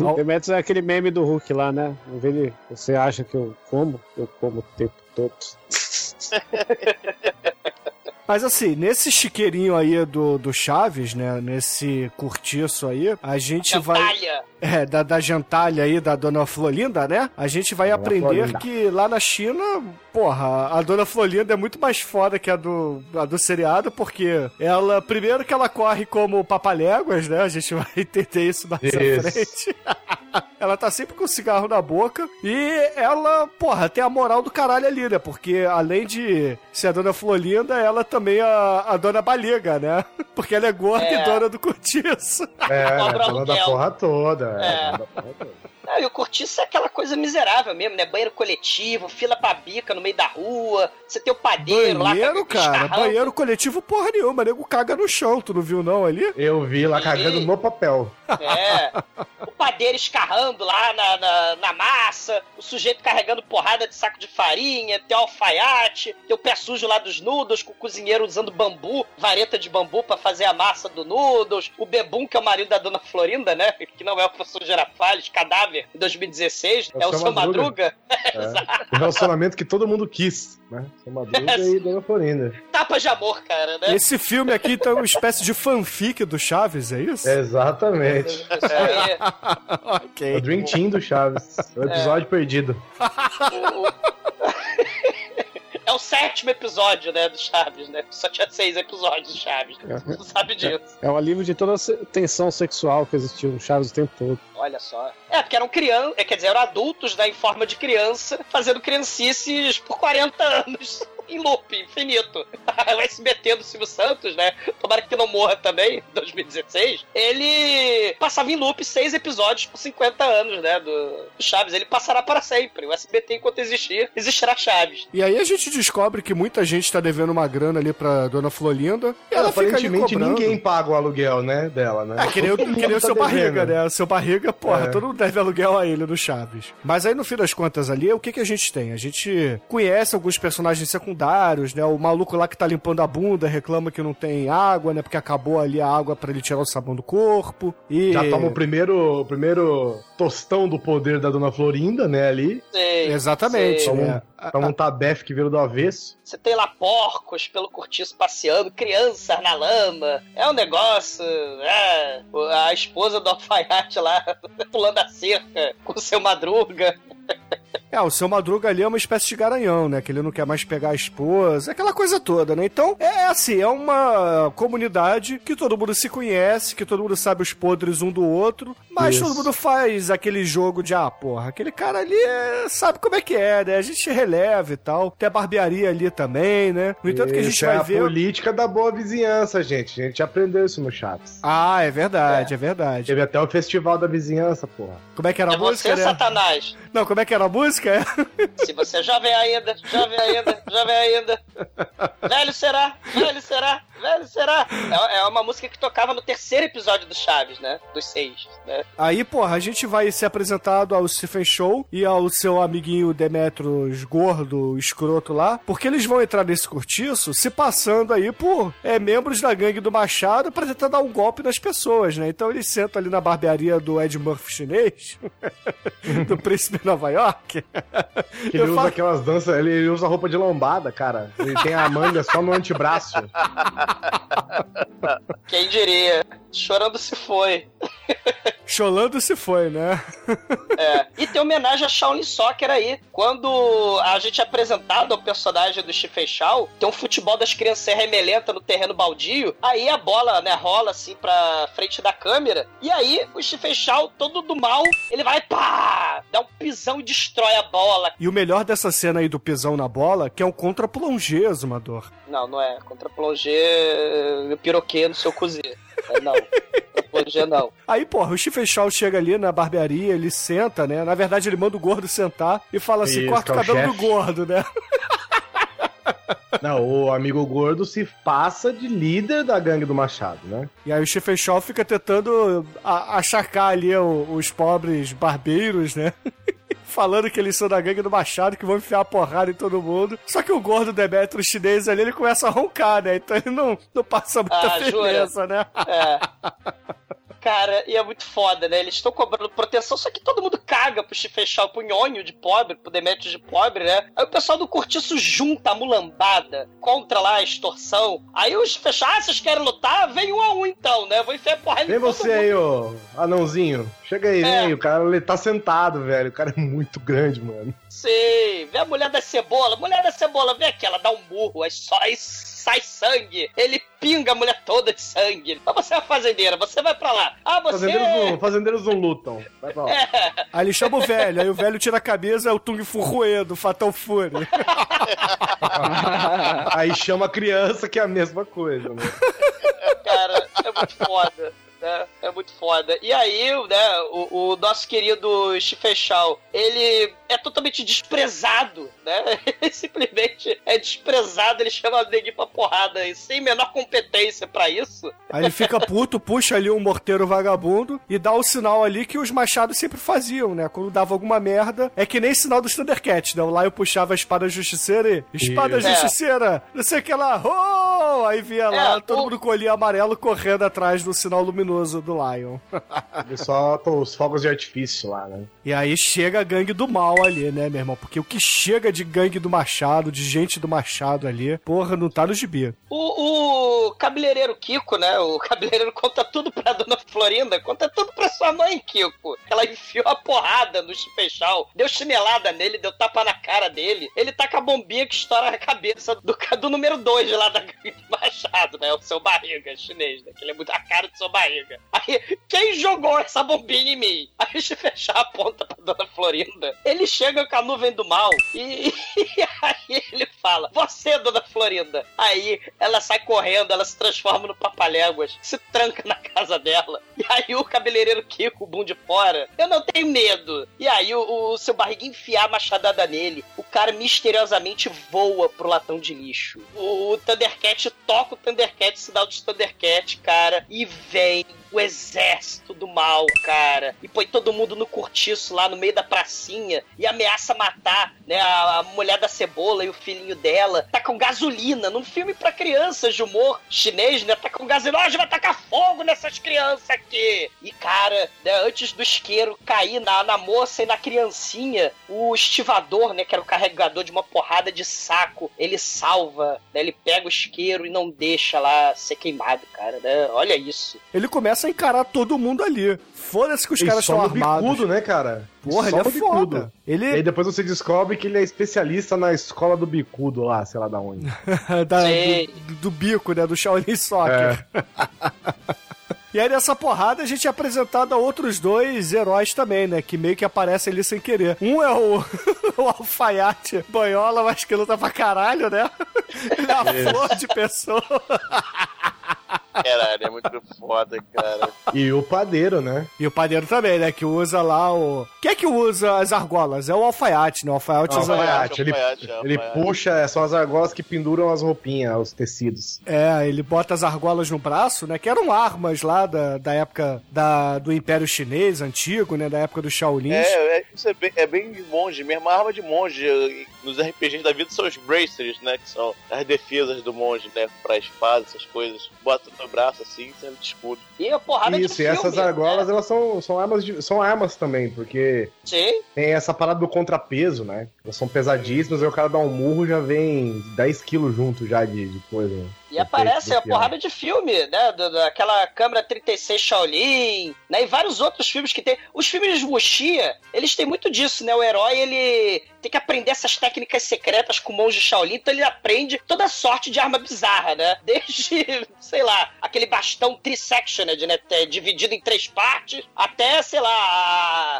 O Demetrius é aquele meme do Hulk lá, né? Em vez de você acha que eu como, eu como o tempo todo. Mas assim, nesse chiqueirinho aí do, do Chaves, né? Nesse curtiço aí, a gente vai. Cantalha. É, da, da jantalha aí da dona Flolinda, né? A gente vai Dona aprender Flolinda. que lá na China, porra, a dona Flolinda é muito mais foda que a do, a do seriado, porque ela, primeiro que ela corre como papaléguas, né? A gente vai entender isso mais Isso. à frente. ela tá sempre com o cigarro na boca e ela, porra, tem a moral do caralho ali, né? Porque além de ser a dona Flolinda, ela também é a, a dona Baliga, né? Porque ela é gorda É. e dona do cortiço. É, Cobra dona da porra toda. É. É, Não, e o cortiço é aquela coisa miserável mesmo, né? Banheiro coletivo, fila pra bica no meio da rua, você tem o padeiro lá Banheiro, cara, banheiro coletivo porra nenhuma, nego caga no chão, tu não viu não ali? Eu vi lá cagando no papel. É. O padeiro escarrando lá na, na, na o sujeito carregando porrada de saco de farinha, tem o alfaiate, tem o pé sujo lá dos noodles, com o cozinheiro usando bambu, vareta de bambu pra fazer a massa do noodles, o Bebum, que é o marido da dona Florinda, né? Que não é o professor Girafales, cadáver, em 2016, é, o seu Madruga. É. O relacionamento que todo mundo quis, né? Madruga e Dona Florinda. Tapa de amor, cara, né? Esse filme aqui então é uma espécie de fanfic do Chaves, é isso? Exatamente. É ok. o Dream Team do Chaves. O episódio perdido. O- o- É o sétimo episódio, né, do Chaves, né? Só tinha seis episódios do Chaves. Tu sabe disso. É o alívio de toda a tensão sexual que existiu no Chaves o tempo todo. Olha só. É, porque eram crianças, quer dizer, eram adultos, né, em forma de criança, fazendo criancices por 40 anos. Em loop, infinito. o SBT do Silvio Santos, né? Tomara que não morra também, em 2016. Ele passava em loop seis episódios por 50 anos, né? Do, do Chaves. Ele passará para sempre. O SBT, enquanto existir, existirá Chaves. E aí a gente descobre que muita gente tá devendo uma grana ali pra dona Flolinda. E ela fica ali Aparentemente ninguém paga o aluguel, né? Dela, né? É, que nem, que nem o tá seu devendo. barriga, né? O seu barriga, porra, É. todo mundo deve aluguel a ele no Chaves. Mas aí, no fim das contas, ali, o que, que a gente tem? A gente conhece alguns personagens secundários, né? O maluco lá que tá limpando a bunda reclama que não tem água, né? Porque acabou ali a água pra ele tirar o sabão do corpo. E. Já toma o primeiro, o primeiro tostão do poder da Dona Florinda, né? Ali. Sei, Exatamente, sei. né? Toma um tabef que vira do avesso. Você tem lá porcos pelo cortiço passeando, crianças na lama. É um negócio. É, a esposa do alfaiate lá pulando a cerca com o seu madruga. É, o seu Madruga ali é uma espécie de garanhão, né? Que ele não quer mais pegar a esposa, aquela coisa toda, né? Então, é assim, é uma comunidade que todo mundo se conhece, que todo mundo sabe os podres um do outro, mas Isso. todo mundo faz aquele jogo de, ah, porra, aquele cara ali é- sabe como é que é, né? A gente releva e tal. Tem a barbearia ali também, né? No entanto, que a gente Isso vai é a ver. política da boa vizinhança, gente. A gente aprendeu isso no Chaves. Ah, é verdade, é, verdade. Teve até o festival da vizinhança, porra. Como é que era É a música, você, né? Satanás. Não, como é que era a música? É. Se você é jovem ainda, jovem ainda, jovem ainda. Velho será, velho será, velho será. É, é uma música que tocava no terceiro episódio do Chaves, né? Dos seis, né? Aí, porra, a gente vai ser apresentado ao Stephen Show e ao seu amiguinho Demetrius gordo, escroto lá, porque eles vão entrar nesse cortiço se passando aí por é, membros da gangue do Machado pra tentar dar um golpe nas pessoas, né? Então eles sentam ali na barbearia do Ed Murphy chinês, do príncipe de Nova York. Que ele usa aquelas danças, ele, ele usa roupa de lombada, cara. Ele tem a manga só no antebraço. Quem diria? Chorando se foi. Cholando se foi, né? É. E tem homenagem a Shaolin Soccer aí. Quando a gente é apresentado ao personagem do Stephen Shaw, tem um futebol das crianças remelenta no terreno baldio, aí a bola, né, rola assim pra frente da câmera, e aí o Stephen Shaw, todo do mal, ele vai, pá, dá um pisão e destrói a bola. E o melhor dessa cena aí do pisão na bola, que é um contra-plongê, Zumador. Não, não é. Contra-plongê, piroquê no seu cozinho. Não. Contra-plongê, não. Aí, porra, o Stephen Shaw chega ali na barbearia, ele senta, né? Na verdade, ele manda o gordo sentar e fala assim: Isso, corta o é o cabelo do gordo, né? Não, o amigo gordo se passa de líder da gangue do Machado, né? E aí o Stephen Shaw fica tentando achacar ali os pobres barbeiros, né? Falando que eles são da gangue do Machado, que vão enfiar a porrada em todo mundo. Só que o gordo Demetrio chinês ali, ele começa a roncar, né? Então ele não, não passa muita Ah, firmeza, né? É. Cara, e é muito foda, né? Eles estão cobrando proteção, só que todo mundo caga pro Stephen Shaw, pro nhonho de pobre, pro Demetrius de pobre, né? Aí o pessoal do cortiço junta a mulambada contra lá a extorsão. Aí os Shaw, ah, vocês querem lutar? Vem um a um então, né? Eu vou enfiar porra em Vem você mundo. aí, ô anãozinho. Chega aí, vem É. aí. O cara ele tá sentado, velho. O cara é muito grande, mano. Sei, vê a mulher da cebola. Mulher da cebola, vem aqui, ela dá um murro, aí só aí sai sangue. Ele pinga a mulher toda de sangue. Então você é fazendeira, você vai pra lá. Ah, você. Fazendeiros não, fazendeiros não lutam. Vai pra lá. É, Aí ele chama o velho, aí o velho tira a camisa, é o Tung Fu Rue, do Fatal Fury. Aí chama a criança, que é a mesma coisa, né? cara, é muito foda. Né? É muito foda. E aí, né, o, o nosso querido Shaw, ele é totalmente desprezado, né? Ele simplesmente é desprezado, ele chama o neguinho pra porrada e sem menor competência pra isso. Aí ele fica puto, puxa ali um morteiro vagabundo e dá o sinal ali que os machados sempre faziam, né? Quando dava alguma merda, é que nem sinal dos Thundercats, né? O Lion puxava a espada justiceira e... Espada Isso. justiceira! Não sei o que lá, oh! Aí via lá, É, todo o- mundo com o olhinho amarelo correndo atrás do sinal luminoso do Lion. Ele solta os fogos de artifício lá, né? E aí chega a gangue do mal ali, né, meu irmão? Porque o que chega de gangue do Machado, de gente do Machado ali, porra, não tá no gibi. O, o cabeleireiro Kiko, né? O cabeleireiro conta tudo pra dona Florinda, conta tudo pra sua mãe, Kiko. Ela enfiou a porrada no Chipechal, deu chinelada nele, deu tapa na cara dele. Ele tá com a bombinha que estoura a cabeça do, do número 2 lá da gangue do Machado, né? O seu barriga chinês, né? Que ele é muito a cara do seu barriga. Aí, quem jogou essa bombinha em mim? Aí o Chipechal aponta pra dona Florinda. Ele chega com a nuvem do mal e, e aí ele fala: Você, dona Florinda. Aí ela sai correndo, ela se transforma no papaléguas, se tranca na casa dela. E aí o cabeleireiro Kiko, o bum de fora, eu não tenho medo. E aí o, o seu barriga enfiar a machadada nele, o cara misteriosamente voa pro latão de lixo. O, o Thundercat toca o Thundercat, sinal de Thundercat, cara, e vem o exército do mal, cara, e põe todo mundo no cortiço lá no meio da pracinha e ameaça matar, né, a, a mulher da cebola e o filhinho dela. Tá com gasolina, num filme pra crianças de humor chinês, né? Tá com gasolina, hoje vai tacar fogo nessas crianças aqui. E cara, né, antes do isqueiro cair na, na moça e na criancinha, o estivador, né, que era o carregador de uma porrada de saco, ele salva, né, ele pega o isqueiro e não deixa lá ser queimado, cara, né? Olha isso. Ele começa a encarar todo mundo ali. Foda-se que os Ele caras estão armados. bicudo, né, cara? Porra, Só ele é bicudo. foda. Ele E aí depois você descobre que ele é especialista na escola do bicudo lá, sei lá da onde. da- do, do bico, né? Do Shaolin Soccer. E aí nessa porrada a gente é apresentado a outros dois heróis também, né? Que meio que aparecem ali sem querer. Um é o, o alfaiate banhola, mas que luta pra caralho, né? Ele é uma flor de pessoa. Caralho, é muito foda, cara. E o padeiro, né? E o padeiro também, né? Que usa lá o. Quem é que usa as argolas? É o alfaiate, né? O alfaiate usa. Alfaiate, ele, alfaiate, ele alfaiate. puxa, são as argolas que penduram as roupinhas, os tecidos. É, ele bota as argolas no braço, né? Que eram armas lá da, da época da, do Império Chinês antigo, né? Da época dos Shaolins. É, é, isso é bem, é bem de monge mesmo. A arma de monge nos RPGs da vida são os bracers, né? Que são as defesas do monge, né? Pra espada, essas coisas. Bota no braço assim, sendo de escudo. E a porrada Isso, de e filme, essas argolas, elas são, são, armas de- são armas também, porque Sim. tem essa parada do contrapeso, né? Elas são pesadíssimas, aí o cara dá um murro já vem 10 quilos junto já de, de coisa. né? E aparece a porrada de filme, né? Daquela câmera 36 Shaolin, né? E vários outros filmes que tem. Os filmes de Wuxia, eles têm muito disso, né? O herói, ele tem que aprender essas técnicas secretas com o monge Shaolin, então ele aprende toda sorte de arma bizarra, né? Desde, sei lá, aquele bastão trisectioned, né? é, Dividido em três partes, até, sei lá,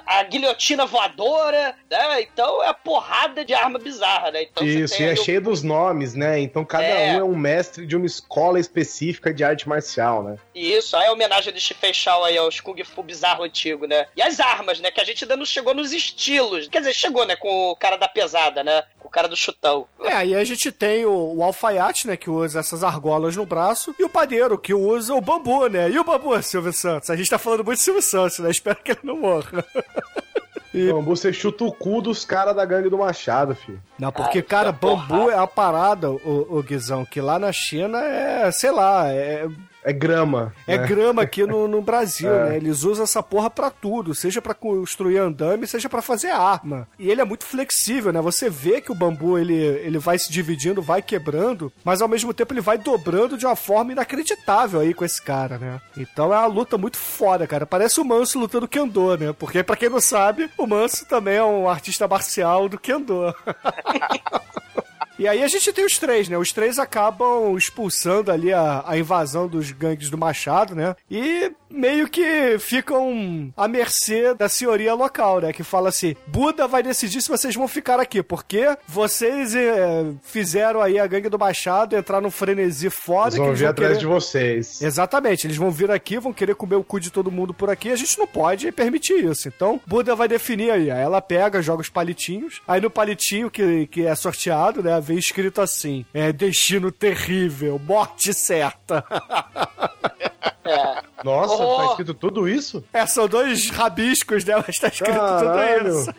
a, a guilhotina voadora, né? Então é a porrada de arma bizarra, né? Então Isso, e é o- cheio dos nomes, né? Então cada É. um é um mestre de uma escola específica de arte marcial, né? Isso, aí a homenagem do Chifeixal aí aos Kung Fu bizarro antigo, né? E as armas, né? Que a gente ainda não chegou nos estilos. Quer dizer, chegou, né? Com o cara da pesada, né? Com o cara do chutão. É, aí a gente tem o, o alfaiate, né, que usa essas argolas no braço, e o padeiro, que usa o bambu, né? E o bambu, Silvio Santos? A gente tá falando muito de Silvio Santos, né? Espero que ele não morra. Então, você chuta o cu dos caras da gangue do Machado, filho. Não, porque, Ah, cara, bambu porrada. é a parada, o, o Guizão, que lá na China é, sei lá, é, É grama. é né? grama aqui no, no Brasil, É. né? Eles usam essa porra pra tudo, seja pra construir andame, seja pra fazer arma. E ele é muito flexível, né? Você vê que o bambu ele, ele vai se dividindo, vai quebrando, mas ao mesmo tempo ele vai dobrando de uma forma inacreditável aí com esse cara, né? Então é uma luta muito foda, cara. Parece o Manso lutando Kendo, né? Porque pra quem não sabe, o Manso também é um artista marcial do Kendo. E aí a gente tem os três, né? Os três acabam expulsando ali a, a invasão dos gangues do Machado, né? E meio que ficam à mercê da senhoria local, né? Que fala assim: Buda vai decidir se vocês vão ficar aqui, porque vocês eh, fizeram aí a gangue do Machado entrar num frenesi foda. Eles vão que vir atrás querer... de vocês. Exatamente, eles vão vir aqui, vão querer comer o cu de todo mundo por aqui, a gente não pode permitir isso. Então, Buda vai definir aí. Aí ela pega, joga os palitinhos, aí no palitinho que, que é sorteado, né, vem escrito assim: é destino terrível, morte certa. É. Nossa, Oh. tá escrito tudo isso? é, são dois rabiscos, né, mas tá escrito Caralho. tudo isso.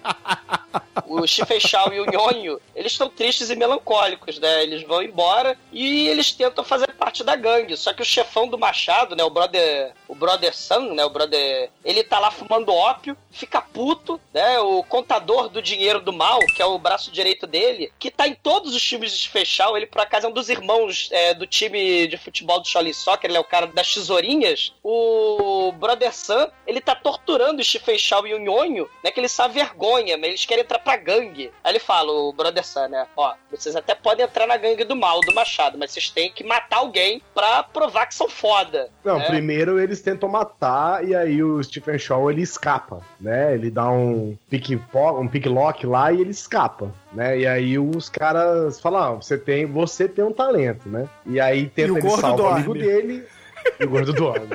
o Chifeixal e o Nhonho, eles estão tristes e melancólicos, né? Eles vão embora e eles tentam fazer parte da gangue. Só que o chefão do Machado, né? O brother. O brother Sam, né? O brother. Ele tá lá fumando ópio, fica puto, né? O contador do dinheiro do mal, que é o braço direito dele, que tá em todos os times de Chifeixal. Ele, por acaso, é um dos irmãos é, do time de futebol do Shaolin Soccer, ele é o cara das tesourinhas. O brother Sam, ele tá torturando o Chifeixal e o Nhonho, né? Que eles são vergonha, mas eles querem entrar pra gangue. Aí ele fala, o brother Sam, né? Ó, vocês até podem entrar na gangue do mal, do Machado, mas vocês têm que matar alguém pra provar que são foda. Não, né? primeiro eles tentam matar e aí o Stephen Shaw ele escapa, né? Ele dá um pick, um pick lock lá e ele escapa, né? E aí os caras falam, ah, você tem, você tem um talento, né? E aí tenta E o ele salva o amigo dele e o gordo dorme.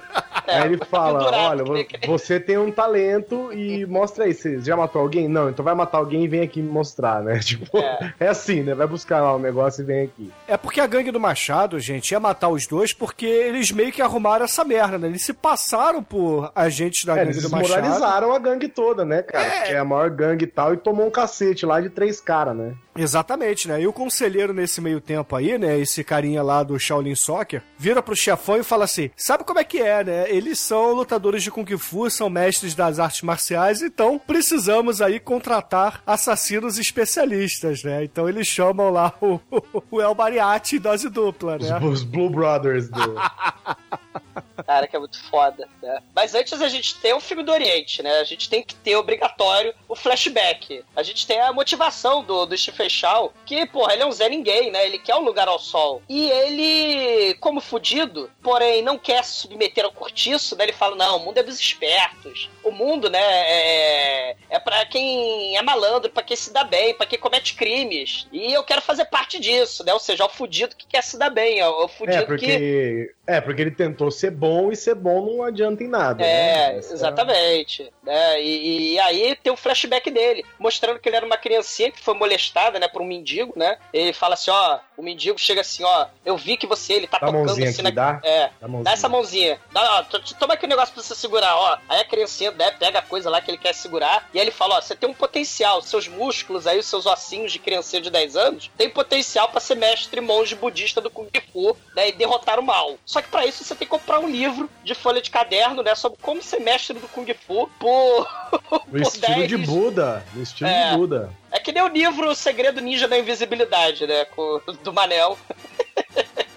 É, aí ele fala, pendurado, olha, vo- você tem um talento e mostra aí, você já matou alguém? Não, então vai matar alguém e vem aqui me mostrar, né? Tipo, É. é, assim, né? Vai buscar lá o negócio e vem aqui. É porque a gangue do Machado, gente, ia matar os dois porque eles meio que arrumaram essa merda, né? Eles se passaram por agentes da É, gangue eles do Machado. desmoralizaram a gangue toda, né, cara? Que é a maior gangue e tal, e tomou um cacete lá de três caras, né? Exatamente, né? E o conselheiro nesse meio tempo aí, né? Esse carinha lá do Shaolin Soccer, vira pro chefão e fala assim: sabe como é que é, né? Eles são lutadores de Kung Fu, são mestres das artes marciais, então precisamos aí contratar assassinos especialistas, né? Então eles chamam lá o, o El Bariati dose dupla, Os, né? os Blue Brothers do. Cara, que é muito foda, né? Mas antes a gente tem o filme do Oriente, né? A gente tem que ter obrigatório o flashback. A gente tem a motivação do, do Stephen Chow, que, porra, ele é um Zé Ninguém, né? Ele quer um lugar ao sol. E ele, como fudido, porém não quer se submeter ao cortiço, né? Ele fala, não, o mundo é dos espertos. O mundo, né, é, é pra quem é malandro, pra quem se dá bem, pra quem comete crimes. E eu quero fazer parte disso, né? Ou seja, o fudido que quer se dar bem, é o fudido É porque, que. é, porque ele tentou ser bom e ser bom não adianta em nada. É, né? Essa- exatamente. Né? E, e aí tem o flashback dele, mostrando que ele era uma criancinha que foi molestada, né, por um mendigo, né? Ele fala assim, ó, o mendigo chega assim, ó, eu vi que você, ele tá Dá tocando mãozinha assim aqui, na... dá? É, Dá dá essa mãozinha. Dá, ó, toma aqui o negócio pra você segurar, ó. Aí a criancinha né, pega a coisa lá que ele quer segurar, e aí ele fala, ó, você tem um potencial, seus músculos aí, os seus ossinhos de criancinha de 10 anos, tem potencial pra ser mestre monge budista do Kung Fu, né, e derrotar o mal. Só que pra isso você tem que comprar um livro de folha de caderno, né, sobre como ser mestre do Kung Fu por... No estilo 10 de Buda. No estilo É. de Buda. é que nem o livro O Segredo Ninja da Invisibilidade, né? Com, do Manel.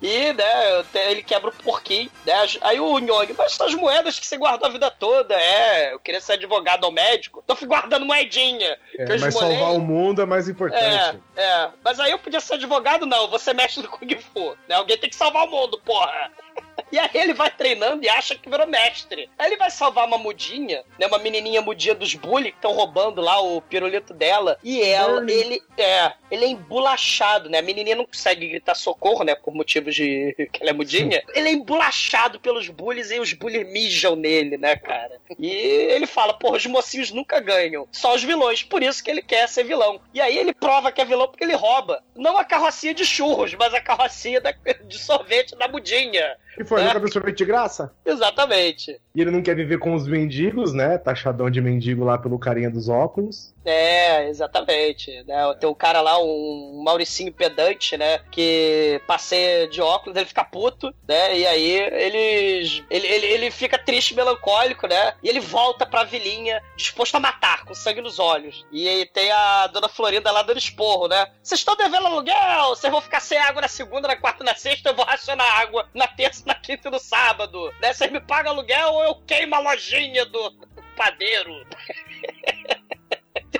E, né, ele quebra o porquinho, né? Aí o Nhong, mas essas moedas que você guardou a vida toda, é, eu queria ser advogado ou médico, tô fui guardando moedinha. É, mas salvar o mundo é mais importante. É, é. Mas aí eu podia ser advogado, não. Você mestre do Kung Fu. Né? Alguém tem que salvar o mundo, porra. E aí ele vai treinando e acha que virou mestre. Aí ele vai salvar uma mudinha, né? Uma menininha mudinha dos bully que estão roubando lá o pirulito dela. E ela, Burly. ele é, ele é embolachado, né? A menininha não consegue gritar socorro, né? Por motivos de que ela é mudinha. Ele é embolachado pelos bullies e os bullies mijam nele, né, cara? E ele fala, porra, os mocinhos nunca ganham. Só os vilões. Por isso que ele quer ser vilão. E aí ele prova que é vilão porque ele rouba. Não a carrocinha de churros, mas a carrocinha da- de sorvete da mudinha. E foi, É. sorvete de graça? Exatamente. E ele não quer viver com os mendigos, né? Taxadão de mendigo lá pelo carinha dos óculos. É, exatamente. Né? Tem um cara lá, um Mauricinho pedante, né? Que passeia de óculos, ele fica puto, né? E aí eles. Ele, ele, ele fica triste, melancólico, né? E ele volta pra vilinha, disposto a matar, com sangue nos olhos. E aí tem a dona Florinda lá dando esporro, né? Vocês estão devendo aluguel, vocês vão ficar sem água na segunda, na quarta, na sexta, eu vou racionar água na terça, na quinta e no sábado. Né? Vocês me pagam aluguel ou eu queimo a lojinha do padeiro.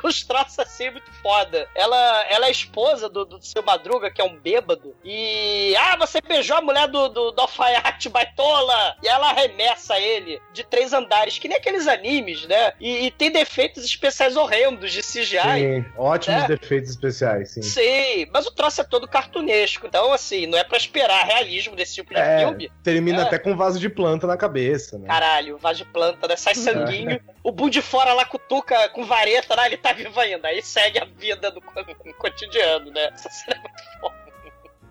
Tem uns troços assim muito foda. Ela, ela é esposa do, do seu Madruga, que é um bêbado. E. Ah, você beijou a mulher do, do, do alfaiate baitola! E ela arremessa ele de três andares, que nem aqueles animes, né? E, e tem defeitos especiais horrendos de CGI. Sim, ótimos É. defeitos especiais, sim. Sim, mas o troço é todo cartunesco. Então, assim, não é pra esperar realismo desse tipo de É, filme. termina É. até com vaso de planta na cabeça, né? Caralho, vaso de planta, né? Sai sanguinho. O Bu de fora lá cutuca com vareta, né? Ele tá vivo ainda. Aí segue a vida do co- cotidiano, né? Essa cena é muito foda.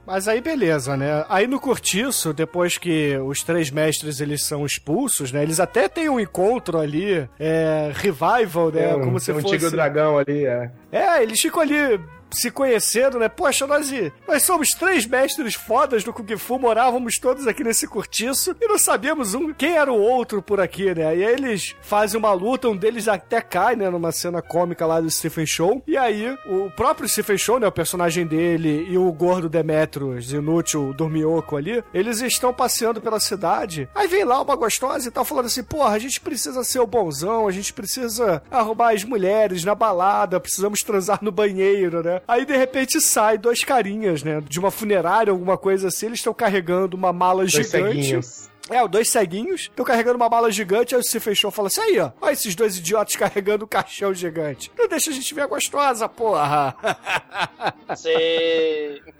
Mas aí beleza, né? Aí no cortiço, depois que os três mestres eles são expulsos, né? Eles até têm um encontro ali, é, revival, né? Um, Como se um fosse... tigre dragão ali, é. É, eles ficam ali se conhecendo, né? Poxa, nós, nós somos três mestres fodas do Kung Fu, morávamos todos aqui nesse cortiço e não sabíamos um quem era o outro por aqui, né? E aí eles fazem uma luta, um deles até cai, né? Numa cena cômica lá do Stephen Show. E aí, o próprio Stephen Show, né? O personagem dele e o gordo Demetrius, inútil Dormioco ali, eles estão passeando pela cidade. Aí vem lá uma gostosa e tal, falando assim: porra, a gente precisa ser o bonzão, a gente precisa arrumar as mulheres na balada, precisamos transar no banheiro, né? Aí de repente sai dois carinhas, né? De uma funerária, alguma coisa assim, eles estão carregando uma mala Dois gigante. ceguinhos. É, os dois ceguinhos estão carregando uma mala gigante, aí se fechou e fala assim: aí, ó, olha esses dois idiotas carregando um caixão gigante. Não deixa a gente ver a gostosa, porra.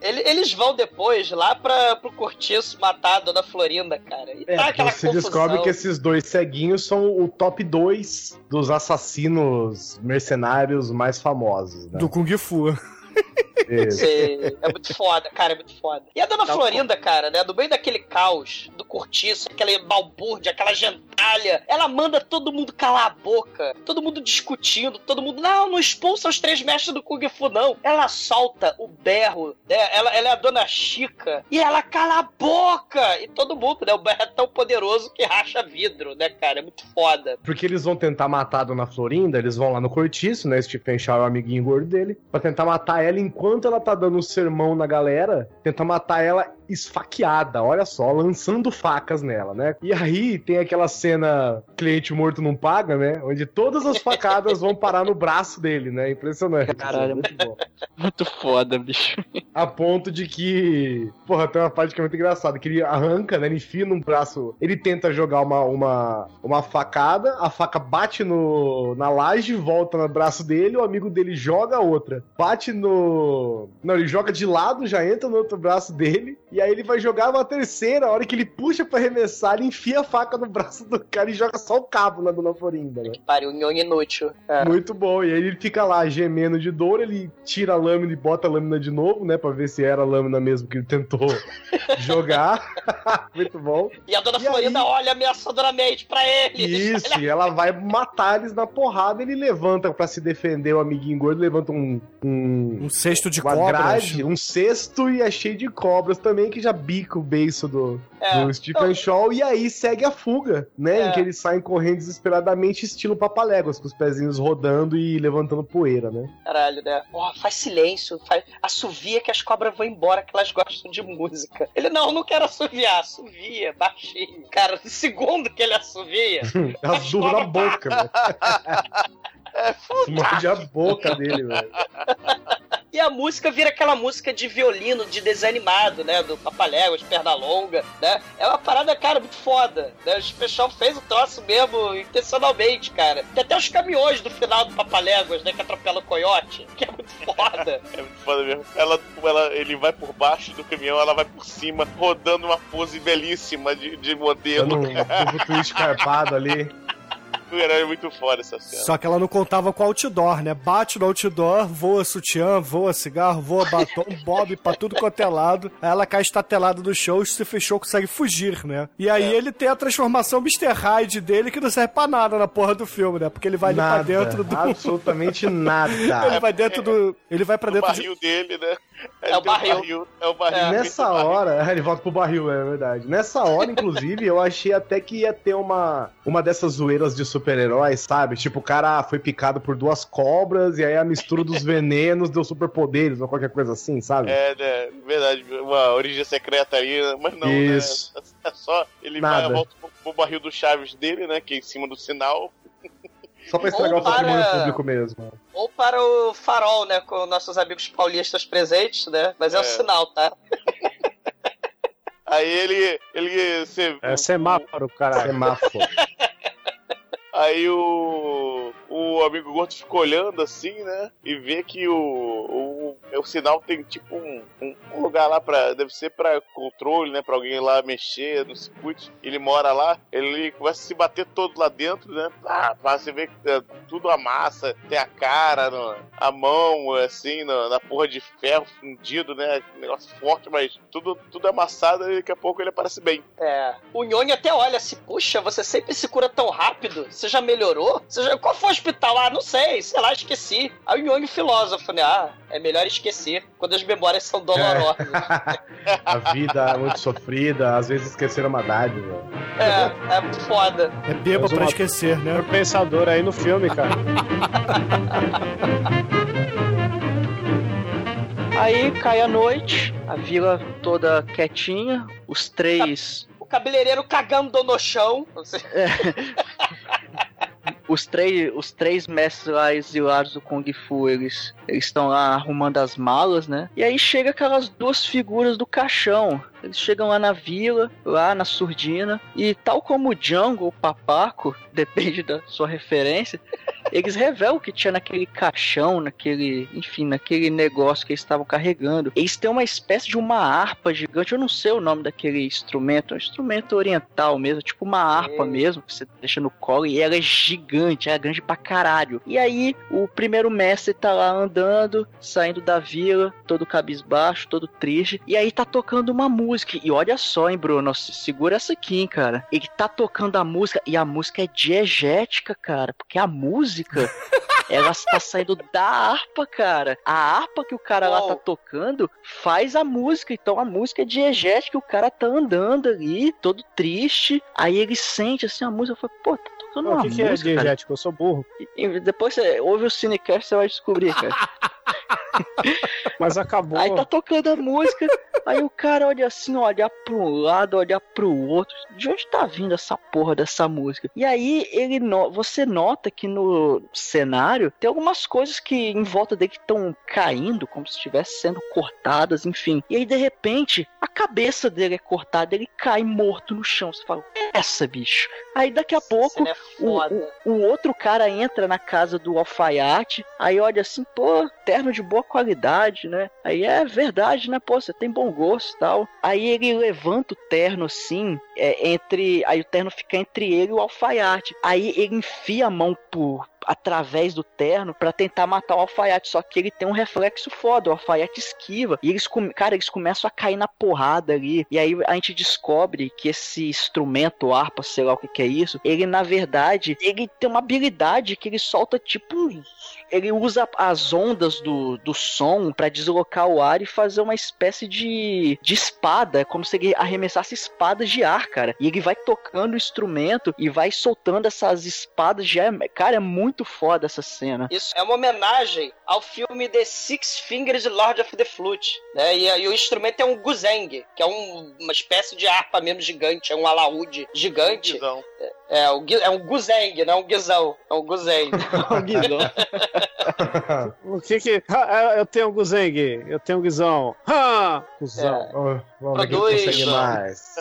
Ele- eles vão depois lá pra, pro cortiço matar a dona Florinda, cara. E É, tá aquela você confusão. descobre que esses dois ceguinhos são o top 2 dos assassinos mercenários mais famosos, né? Do Kung Fu. Você- É muito foda, cara, é muito foda. E a Dona Tá Florinda, cara, né, no meio daquele caos, do cortiço, aquela balbúrdia, aquela gentalha, ela manda todo mundo calar a boca, todo mundo discutindo, todo mundo, não, não expulsa os três mestres do Kung Fu, não. Ela solta o berro, né, ela, ela é a Dona Chica, e ela cala a boca! E todo mundo, né, o berro é tão poderoso que racha vidro, né, cara, é muito foda. Porque eles vão tentar matar a Dona Florinda, eles vão lá no cortiço, né? Stephen Shaw é o amiguinho gordo dele, pra tentar matar ela enquanto ela tá dando um sermão na galera, tentar matar ela esfaqueada, olha só, lançando facas nela, né? E aí tem aquela cena cliente morto não paga, né? Onde todas as facadas vão parar no braço dele, né? Impressionante. Caralho, muito bom. Muito foda, bicho. A ponto de que. Porra, tem uma parte que é muito engraçada, que ele arranca, né? Ele enfia num braço. Ele tenta jogar uma, uma, uma facada, a faca bate no, na laje, volta no braço dele, o amigo dele joga a outra. Bate no. Não, ele joga de lado, já entra no outro braço dele, e aí ele vai jogar uma terceira, a hora que ele puxa pra arremessar, ele enfia a faca no braço do cara e joga só o cabo na dona Florinda, né? Que pariu, nhonho inútil. É. Muito bom. E aí ele fica lá gemendo de dor, ele tira a lâmina e bota a lâmina de novo, né? Pra ver se era a lâmina mesmo que ele tentou jogar. Muito bom. E a dona E Florinda aí? olha ameaçadoramente pra ele. Isso, e ela vai matar eles na porrada. Ele levanta pra se defender o amiguinho gordo, levanta um. Um, Um cesto de cobras. grade, um cesto e é cheio de cobras também, que já bica o beiço do, É. do Stephen Shaw. E aí segue a fuga, né? É. Em que eles saem correndo desesperadamente, estilo papaléguas, com os pezinhos rodando e levantando poeira, né? Caralho, né? Ó, faz silêncio, faz... assovia que as cobras vão embora, que elas gostam de música. Ele, não, não quero assoviar, assovia, baixinho. Cara, no segundo que ele assovia, Ela zurra na boca, velho. Morde a boca dele, velho. E a música vira aquela música de violino, de desenho animado, né? Do Papaléguas, Pernalonga, né? É uma parada, cara, muito foda. Né? O Special fez o troço mesmo intencionalmente, cara. Tem até os caminhões do final do Papaléguas, né? Que atropela o coiote, que é muito foda. É muito foda mesmo. Ela, ela, ele vai por baixo do caminhão, ela vai por cima, rodando uma pose belíssima de, de modelo. Dando um um twist carpado ali. Cara, é muito foda essa cena. Só que ela não contava com o outdoor, né? Bate no outdoor, voa sutiã, voa cigarro, voa batom, bob pra tudo quanto é lado. Aí ela cai estatelada do show e se fechou, consegue fugir, né? E aí ele tem a transformação Mr. Hyde dele que não serve pra nada na porra do filme, né? Porque ele vai ali Nada, pra dentro do. absolutamente nada. ele vai dentro do. Ele vai pra o dentro de. barril dele, né? É Ele o tem barril. É o barril. Nessa hora, ele volta pro barril, é verdade. Nessa hora, inclusive, eu achei até que ia ter uma, uma dessas zoeiras de super-heróis, sabe? Tipo, o cara foi picado por duas cobras e aí a mistura dos venenos deu superpoderes ou qualquer coisa assim, sabe? É, né? Verdade, uma origem secreta aí, mas não, Isso. né? É só. Ele Nada. vai, volta pro, pro barril do Chaves dele, né? Que é em cima do sinal. Só pra estragar Ou o patrimônio para- público mesmo. Ou para o farol, né? Com nossos amigos paulistas presentes, né? Mas é, É. o sinal, tá? Aí ele. ele você, É semáforo, caralho. Semáforo. Aí o. O amigo gordo fica olhando assim, né? E vê que o. O, o sinal tem tipo um, um- lugar lá pra. Deve ser pra controle, né? Pra alguém lá mexer no circuito. Ele mora lá, ele começa a se bater todo lá dentro, né? Ah, você ver que é, tudo amassa, tem a cara, no- a mão, assim, na, na porra de ferro fundido, né? Negócio forte, mas tudo, tudo amassado e daqui a pouco ele aparece bem. É. O Nhonho até olha assim, puxa, você sempre se cura tão rápido. Você já melhorou? Você já... Qual foi o hospital? Ah, não sei, sei lá, esqueci. Aí o Nhonho filósofo, né? Ah, é melhor esquecer quando as memórias são dolorosas. A vida é muito sofrida, às vezes esqueceram uma dádiva. É, é muito foda. É bêbado Mas pra uma- esquecer, né? Um pensador aí no filme, cara. Aí cai a noite, a vila toda quietinha, os três. O cabeleireiro cagando no chão. Você- Os três, os três mestres lá exilados do Kung Fu, eles eles estão lá arrumando as malas, né? E aí chega aquelas duas figuras do caixão. Eles chegam lá na vila, lá na surdina, e tal como o Django ou Papaco, depende da sua referência, eles revelam o que tinha naquele caixão, naquele, enfim, naquele negócio que eles estavam carregando. Eles têm uma espécie de uma harpa gigante, eu não sei o nome daquele instrumento, é um instrumento oriental mesmo, tipo uma harpa É. mesmo, que você deixa no colo, e ela é gigante, ela é grande pra caralho. E aí, o primeiro mestre tá lá andando, saindo da vila, todo cabisbaixo, todo triste, e aí tá tocando uma música. E olha só, hein, Bruno, segura essa aqui, hein, cara. Ele tá tocando a música, e a música é diegética, cara, porque a música. Ela está saindo da harpa, cara. A harpa que o cara lá tá tocando faz a música. Então a música é diegética. O cara tá andando ali, todo triste. Aí ele sente assim a música. Fala, pô, tá tocando Pô, uma O que, é música. cara. diegético? Eu sou burro. E depois você ouve o Cinecast, você vai descobrir, cara. Mas acabou. Aí tá tocando a música. Aí o cara olha assim, olha pro um lado, olha pro outro. De onde tá vindo essa porra dessa música? E aí ele no... você nota que no cenário tem algumas coisas que em volta dele estão caindo, como se estivessem sendo cortadas, enfim. E aí de repente a cabeça dele é cortada, ele cai morto no chão. Você fala, essa bicho. Aí daqui a pouco é o, o, o outro cara entra na casa do alfaiate, aí olha assim, pô, terno de boa qualidade, né? Aí é verdade, né? Pô, você tem bom gosto e tal. Aí ele levanta o terno assim, é, entre. Aí o terno fica entre ele e o alfaiate. Aí ele enfia a mão por, através do terno para tentar matar o alfaiate. Só que ele tem um reflexo foda, o alfaiate esquiva. E eles, cara, eles começam a cair na porrada ali. E aí a gente descobre que esse instrumento, harpa, sei lá o que, que é isso, ele na verdade, ele tem uma habilidade que ele solta tipo ele usa as ondas do, do som para deslocar o ar e fazer uma espécie de, de espada, é como se ele arremessasse espadas de ar, cara. E ele vai tocando o instrumento e vai soltando essas espadas de ar. Cara, é muito foda essa cena. Isso é uma homenagem ao filme The Six Fingers Lord of the Flute, né? E, e o instrumento é um guzeng, que é um, uma espécie de harpa mesmo gigante, é um alaúde gigante. É, é, é um guzeng, não é um guizão, é um guzeng. um guizão. o que que... Ah, eu tenho um guzeng, eu tenho um guizão. Ah, cuzão. É. Oh, vamos ver quem consegue mais.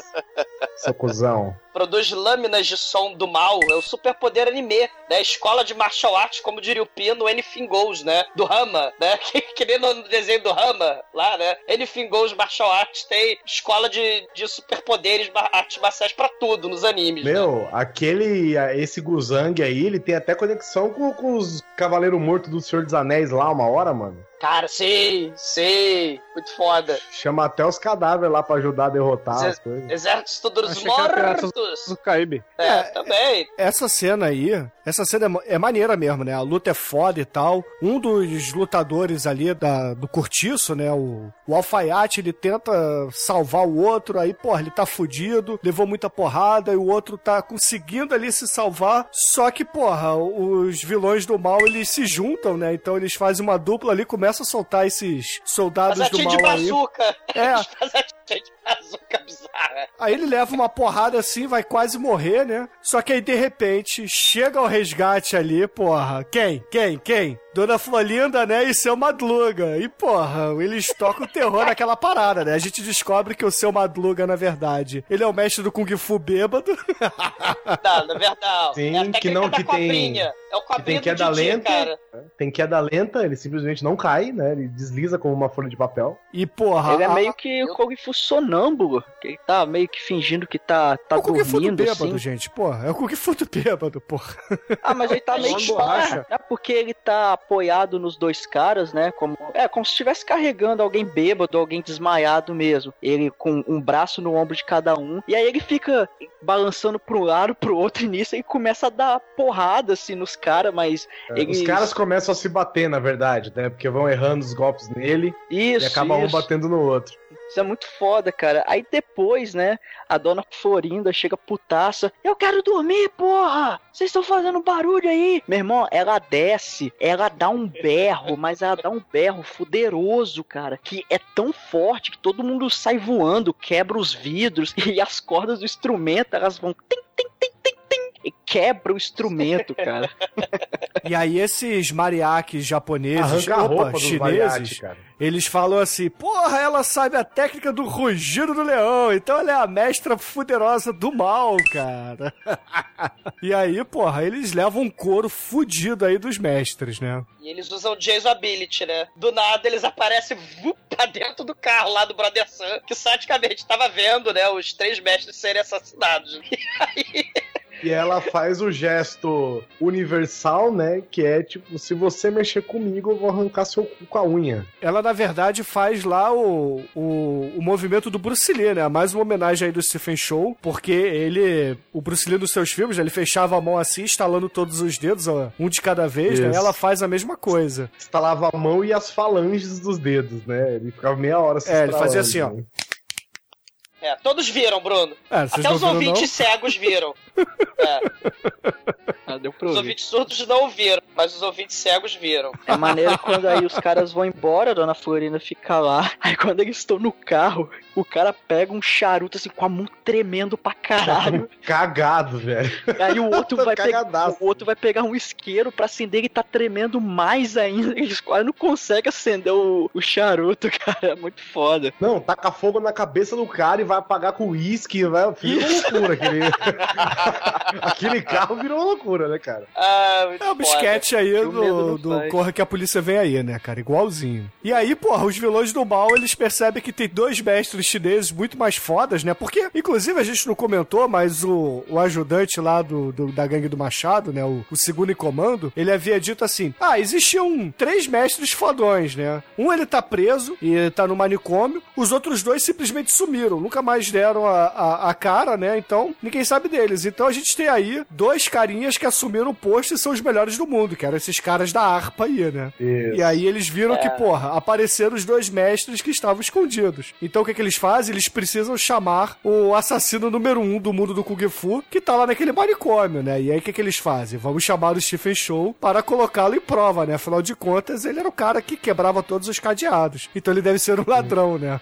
Seu cuzão produz lâminas de som do mal, é o superpoder anime, né? Escola de martial arts, como diria o Pino, Anything Goes, né? Do Rama, né? Que, que nem no desenho do Rama, lá, né? Anything Goes Martial Arts tem escola de, de superpoderes, artes marciais pra tudo nos animes. Meu, né? aquele, esse Guzang aí, ele tem até conexão com, com os Cavaleiros Mortos do Senhor dos Anéis lá, uma hora, mano. Cara, sei, sei. Muito foda. Chama até os cadáveres lá pra ajudar a derrotar Ex as coisas. Exército dos Mortos. Do Caribe. É, é, também. Essa cena aí, essa cena é, é, maneira mesmo, né? A luta é foda e tal. Um dos lutadores ali da, do cortiço, né? O, o alfaiate, ele tenta salvar o outro, aí, porra, ele tá fudido, levou muita porrada e o outro tá conseguindo ali se salvar. Só que, porra, os vilões do mal, eles se juntam, né? Então eles fazem uma dupla ali, começam a soltar esses soldados do mal de bazuca. aí. É. Aí ele leva uma porrada assim, vai quase morrer, né? Só que aí de repente chega o resgate ali, porra. Quem? Quem? Quem? Dona Flolinda, né? E seu Madluga. E, porra, eles tocam o terror naquela parada, né? A gente descobre que o seu Madluga, na verdade, ele é o mestre do Kung Fu bêbado. Não, na verdade. Sim, é que não, que tem. É o que tem queda Didi, lenta. Cara. Tem queda lenta, ele simplesmente não cai, né? Ele desliza como uma folha de papel. E, porra. Ele é meio que o Kung Fu sonâmbulo. Que ele tá meio que fingindo que tá, tá é o dormindo. bêbado, assim. gente, porra. É o Kung Fu do bêbado, porra. Ah, mas ele tá meio que borracha. É porque ele tá apoiado nos dois caras, né? Como, é como se estivesse carregando alguém bêbado, alguém desmaiado mesmo. Ele com um braço no ombro de cada um. E aí ele fica balançando pro um lado, pro outro, e nisso ele começa a dar porrada assim nos caras, mas. É, eles... Os caras começam a se bater, na verdade, né? Porque vão errando os golpes nele Isso, e acaba um isso. batendo no outro. Isso é muito foda, cara. Aí depois, né, a dona Florinda chega putaça. Eu quero dormir, porra! Vocês estão fazendo barulho aí! Meu irmão, ela desce, ela dá um berro, mas ela dá um berro fuderoso, cara. Que é tão forte que todo mundo sai voando, quebra os vidros e as cordas do instrumento, elas vão. Tim, tim, tim, quebra o instrumento, cara. E aí esses mariachis japoneses, opa, chineses, cara. eles falam assim, porra, ela sabe a técnica do rugido do leão, então ela é a mestra fuderosa do mal, cara. e aí, porra, eles levam um couro fudido aí dos mestres, né? E eles usam Jason Ability, né? Do nada eles aparecem vup, pra dentro do carro lá do Brother Sam, que saticamente tava vendo, né, os três mestres serem assassinados. E aí... E ela faz o gesto universal, né? Que é tipo, se você mexer comigo, eu vou arrancar seu cu com a unha. Ela, na verdade, faz lá o, o, o movimento do Bruce Lee, né? Mais uma homenagem aí do Stephen Show, porque ele, o Bruce Lee nos seus filmes, ele fechava a mão assim, estalando todos os dedos, ó, um de cada vez, né? Ela faz a mesma coisa. Estalava a mão e as falanges dos dedos, né? Ele ficava meia hora se É, ele fazia assim, ó. É, todos viram, Bruno. É, Até os ouvintes não? cegos viram. É, Ah, deu pra os ouvintes surdos não ouviram, mas os ouvintes cegos viram. É maneiro quando aí os caras vão embora, a dona Florinda fica lá. Aí quando eles estão no carro, o cara pega um charuto assim com a mão tremendo pra caralho. Cagado, velho. Aí o outro vai pegar, o outro vai pegar um isqueiro pra acender e tá tremendo mais ainda. Eles quase não conseguem acender o, o charuto, cara. É muito foda. Não, taca fogo na cabeça do cara e vai apagar com uísque, vai. Virou uma loucura aquele. aquele carro virou uma loucura, né, cara? Ah, É o bisquete aí do, do faz. Corra que a polícia vem aí, né, cara? Igualzinho. E aí, porra, os vilões do mal, eles percebem que tem dois mestres chineses muito mais fodas, né? Porque, inclusive, a gente não comentou, mas o, o ajudante lá do, do- da gangue do Machado, né? O, o segundo em comando, ele havia dito assim: ah, existiam três mestres fodões, né? Um ele tá preso e tá no manicômio, os outros dois simplesmente sumiram, nunca mais deram a, a, a cara, né? Então, ninguém sabe deles. Então a gente tem aí dois carinhas que assumiram o posto e são os melhores do mundo, que eram esses caras da harpa aí, né? Isso. E aí eles viram que, porra, apareceram os dois mestres que estavam escondidos. Então o que, que eles fazem? Eles precisam chamar o assassino número um do mundo do Kung Fu, que tá lá naquele manicômio, né? E aí o que, que eles fazem? Vamos chamar o Stephen Show para colocá-lo em prova, né? Afinal de contas, ele era o cara que quebrava todos os cadeados. Então ele deve ser um ladrão, né?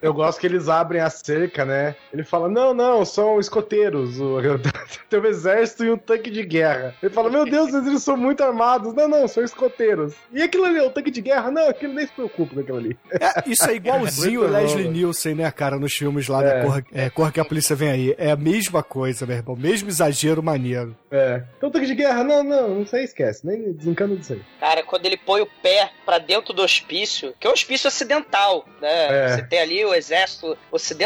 Eu gosto que eles abrem a cerca, né? Ele fala: não, não, são escoteiros. O... Tem um exército e um tanque de guerra. Ele fala: meu Deus, eles são muito armados. Não, não, são escoteiros. E aquilo ali, o tanque de guerra? Não, aquilo nem se preocupa com aquilo ali. É, isso é igualzinho o Leslie. Nielsen, né, cara, nos filmes lá É. da Corra, é, Corra que a Polícia Vem Aí. É a mesma coisa, meu irmão. Mesmo exagero maneiro. É. Então, tanque de guerra? Não, não, isso aí esquece. Nem desencana disso aí. Cara, quando ele põe o pé pra dentro do hospício, que é um hospício ocidental, né? É. Você tem ali o exército ocidental,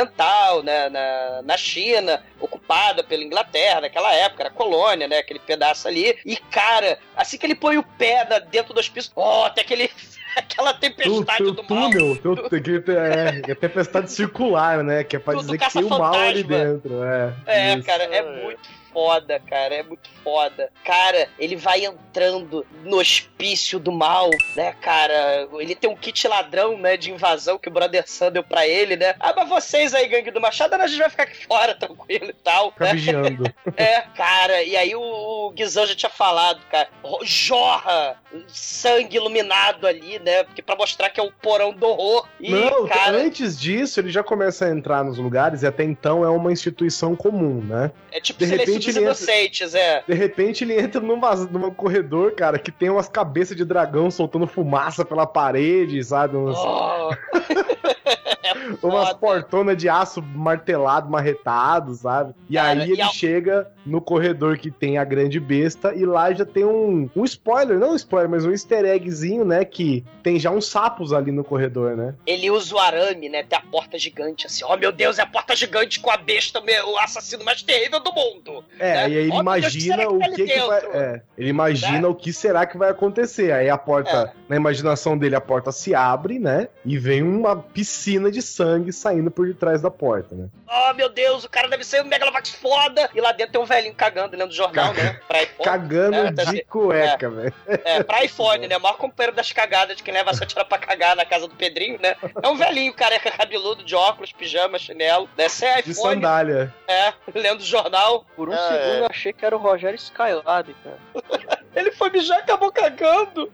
né? Na, na China, ocupada pela Inglaterra naquela época, era colônia, né? Aquele pedaço ali. E, cara, assim que ele põe o pé na- dentro do hospício, ó, tem aquele, aquela Tu, tempestade do mal. túnel, teu, ter- é, é tempestade circular, né? Que é pra Do- dizer do que tem o mal ali dentro. É, É, cara, é muito foda, cara, é muito foda. Cara, ele vai entrando no hospício do mal, né, cara? Ele tem um kit ladrão, né, de invasão que o Brother Sam deu pra ele, né? Ah, mas vocês aí, gangue do Machado, a gente vai ficar aqui fora, tranquilo e tal. Fica né? vigiando. É, cara, e aí o, o Guizão já tinha falado, cara, jorra sangue iluminado ali, né? Porque pra mostrar que é o porão do horror. E, Não, cara, antes disso, ele já começa a entrar nos lugares e até então é uma instituição comum, né? é tipo de repente dos ele entra- inocentes, é. De repente ele entra numa, numa corredor, cara, que tem umas cabeças de dragão soltando fumaça pela parede, sabe? Uns- Oh. é umas portonas de aço martelado, marretado, sabe? E Cara, aí e ele a- chega no corredor que tem a grande besta e lá já tem um, um spoiler, não um spoiler, mas um easter eggzinho, né? Que tem já uns sapos ali no corredor, né? Ele usa o arame, né? Tem a porta gigante, assim. Oh, meu Deus, é a porta gigante com a besta, o assassino mais terrível do mundo. É, Né? e aí ele Deus, imagina será que o tá ali que, que vai. É, ele imagina o que será que vai acontecer. Aí a porta, na imaginação dele, a porta se abre, né? E vem uma piscina de sangue saindo por detrás da porta, né? Oh, meu Deus, o cara deve ser um megalovax foda. E lá dentro tem um velhinho cagando lendo jornal, né? Pra iPhone. Cagando É, tá de assim, cueca, velho. É, pra iPhone, né? O maior companheiro das cagadas de quem leva a sua tira pra cagar na casa do Pedrinho, né? É um velhinho careca cabeludo, de óculos, pijama, chinelo, né? Sem De iPhone, sandália. é, lendo jornal. Por um Ah, segundo é. eu achei que era o Rogério Skylab, cara. Ele foi mijar e acabou cagando.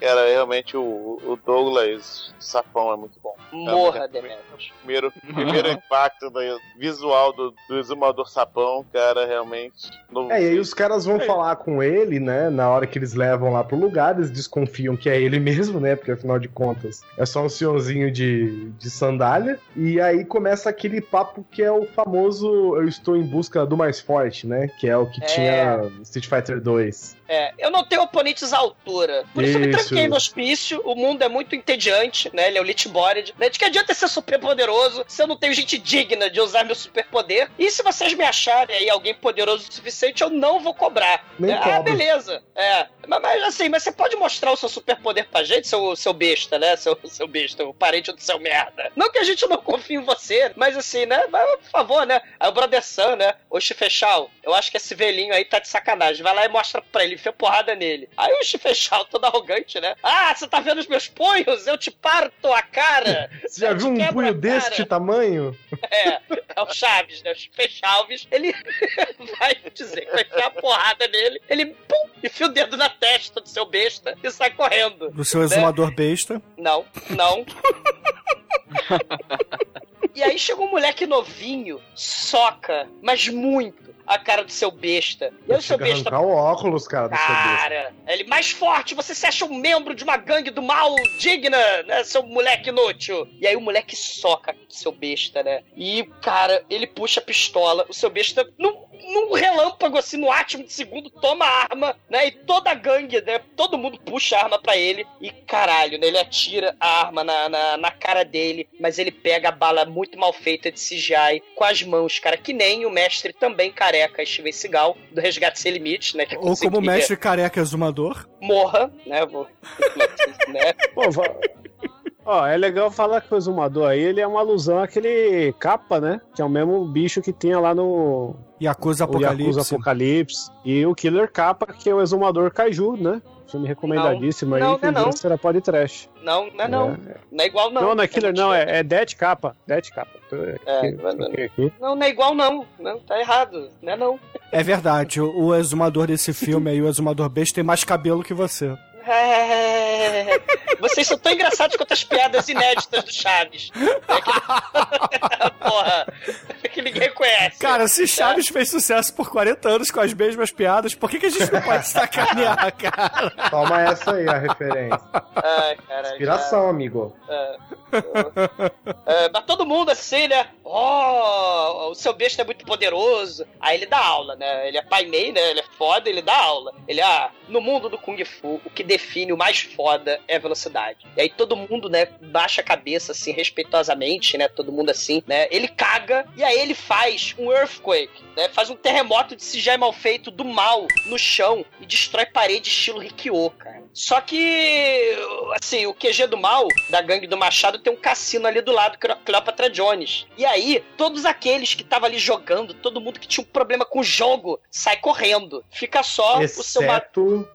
Cara, realmente o, o Douglas Sapão é muito bom. Morra, É, Demetrius. Primeiro, primeiro impacto do, visual do, do exumador Sapão, cara, realmente. No, É, e aí os caras vão falar com ele, né? Na hora que eles levam lá pro lugar, eles desconfiam que é ele mesmo, né? Porque afinal de contas é só um senhorzinho de, de sandália. E aí começa aquele papo que é o famoso Eu estou em busca do mais forte, né? Que é o que É. tinha Street Fighter 2. É, eu não tenho oponentes à altura. Por isso, eu me Isso. tranquei no hospício. O mundo é muito entediante, né? Ele é o Lich Bored. Né? De que adianta ser super poderoso se eu não tenho gente digna de usar meu superpoder? E se vocês me acharem aí alguém poderoso o suficiente, eu não vou cobrar. Nem É, ah, beleza. É. Mas, mas, assim, mas você pode mostrar o seu superpoder pra gente, seu, seu besta, né? Seu, seu besta, o parente do seu merda. Não que a gente não confie em você, mas assim, né? Mas, por favor, né? Aí o Brother Sam, né? Ô Chifechal, eu acho que esse velhinho aí tá de sacanagem. Vai lá e mostra pra ele, enfia porrada nele. Aí o Chifechal, todo arrogante, né? Ah, você tá vendo os meus punhos? Eu te parto a cara. Você já viu um punho deste tamanho? É, é o Chaves, né? O Fechalves, ele vai dizer que vai enfiar a porrada nele, ele pum, enfia o dedo na testa do seu besta e sai correndo. Do seu exumador besta. Não, não. e aí chega um moleque novinho, soca, mas muito, a cara do seu besta. E aí o seu besta o óculos, cara, do. Cara, ele mais forte, você se acha um membro de uma gangue do mal digna, né, seu moleque inútil. E aí o moleque soca seu besta, né? E, cara, ele puxa a pistola, o seu besta, num, num relâmpago, assim, no átimo de segundo, toma a arma, né? E toda a gangue, né? Todo mundo puxa a arma pra ele. E, caralho, né? Ele atira a arma na, na, na cara dele, mas ele pega a bala muito mal feita de CGI com as mãos, cara, que nem o mestre também careca, Steven Seagal, do Resgate Sem Limites, né? Que Ou como conseguia- mestre careca exumador. morra, né? Vou, né? Pô, Ó, é legal falar que o exumador aí, ele é uma alusão àquele capa, né? Que é o mesmo bicho que tinha lá no Yakuza o Yakuza Apocalipse. Apocalipse. E o Killer Capa, que é o exumador Kaiju, né? Filme recomendadíssimo Não, aí, que não é não. será pode trash. Não, não é não. Não é igual não. Não, não é Killer, não, é, é Dead Capa. Dead Capa. É, Aqui, não, não, não, não é igual não. Não, tá errado. Não é não. É verdade, o, o exumador desse filme aí, o exumador besta, tem mais cabelo que você. É... Vocês são tão engraçados quanto as piadas inéditas do Chaves. É que... Porra, que ninguém conhece. Cara, se Chaves fez sucesso por 40 anos com as mesmas piadas, por que, que a gente não pode sacanear, cara? Toma essa aí, a referência. Ai, caralho. Inspiração, amigo. É. É, mas todo mundo assim, né? Oh, o seu besta é muito poderoso. Aí ele dá aula, né? Ele é pai mei, né? Ele é foda, ele dá aula. Ele, ah, no mundo do Kung Fu, o que define o mais foda é a velocidade. E aí todo mundo, né, baixa a cabeça, assim, respeitosamente, né? Todo mundo assim, né? Ele caga e aí ele faz um earthquake, né? Faz um terremoto de CGI mal feito do mal no chão e destrói parede estilo Rikyo, cara. Só que, assim, o QG do mal, da gangue do Machado, tem um cassino ali do lado, Cleo- Cleopatra Jones. E aí, todos aqueles que estavam ali jogando, todo mundo que tinha um problema com o jogo, sai correndo. Fica só o seu... ma- Exceto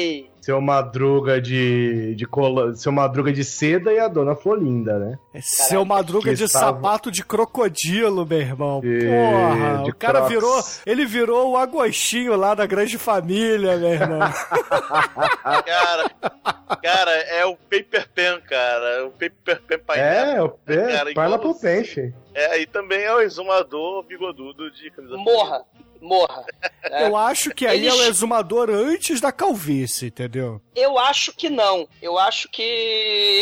É, seu Madruga de, de cola, seu Madruga de seda e a Dona Florinda, né? Seu madruga de estava- sapato de crocodilo, meu irmão. E- Porra, de o cara Crocs. virou. Ele virou o Agostinho lá da grande família, meu irmão. Cara, cara, é o Paper Pen, cara. O Paper Pen painel. É, o Cara, é, Parla igual- pro peixe. É, e também é o exumador bigodudo de camisa Morra. Morra. É. Eu acho que aí Eles- é o exumador antes da calvície, entendeu? Eu acho que não. Eu acho que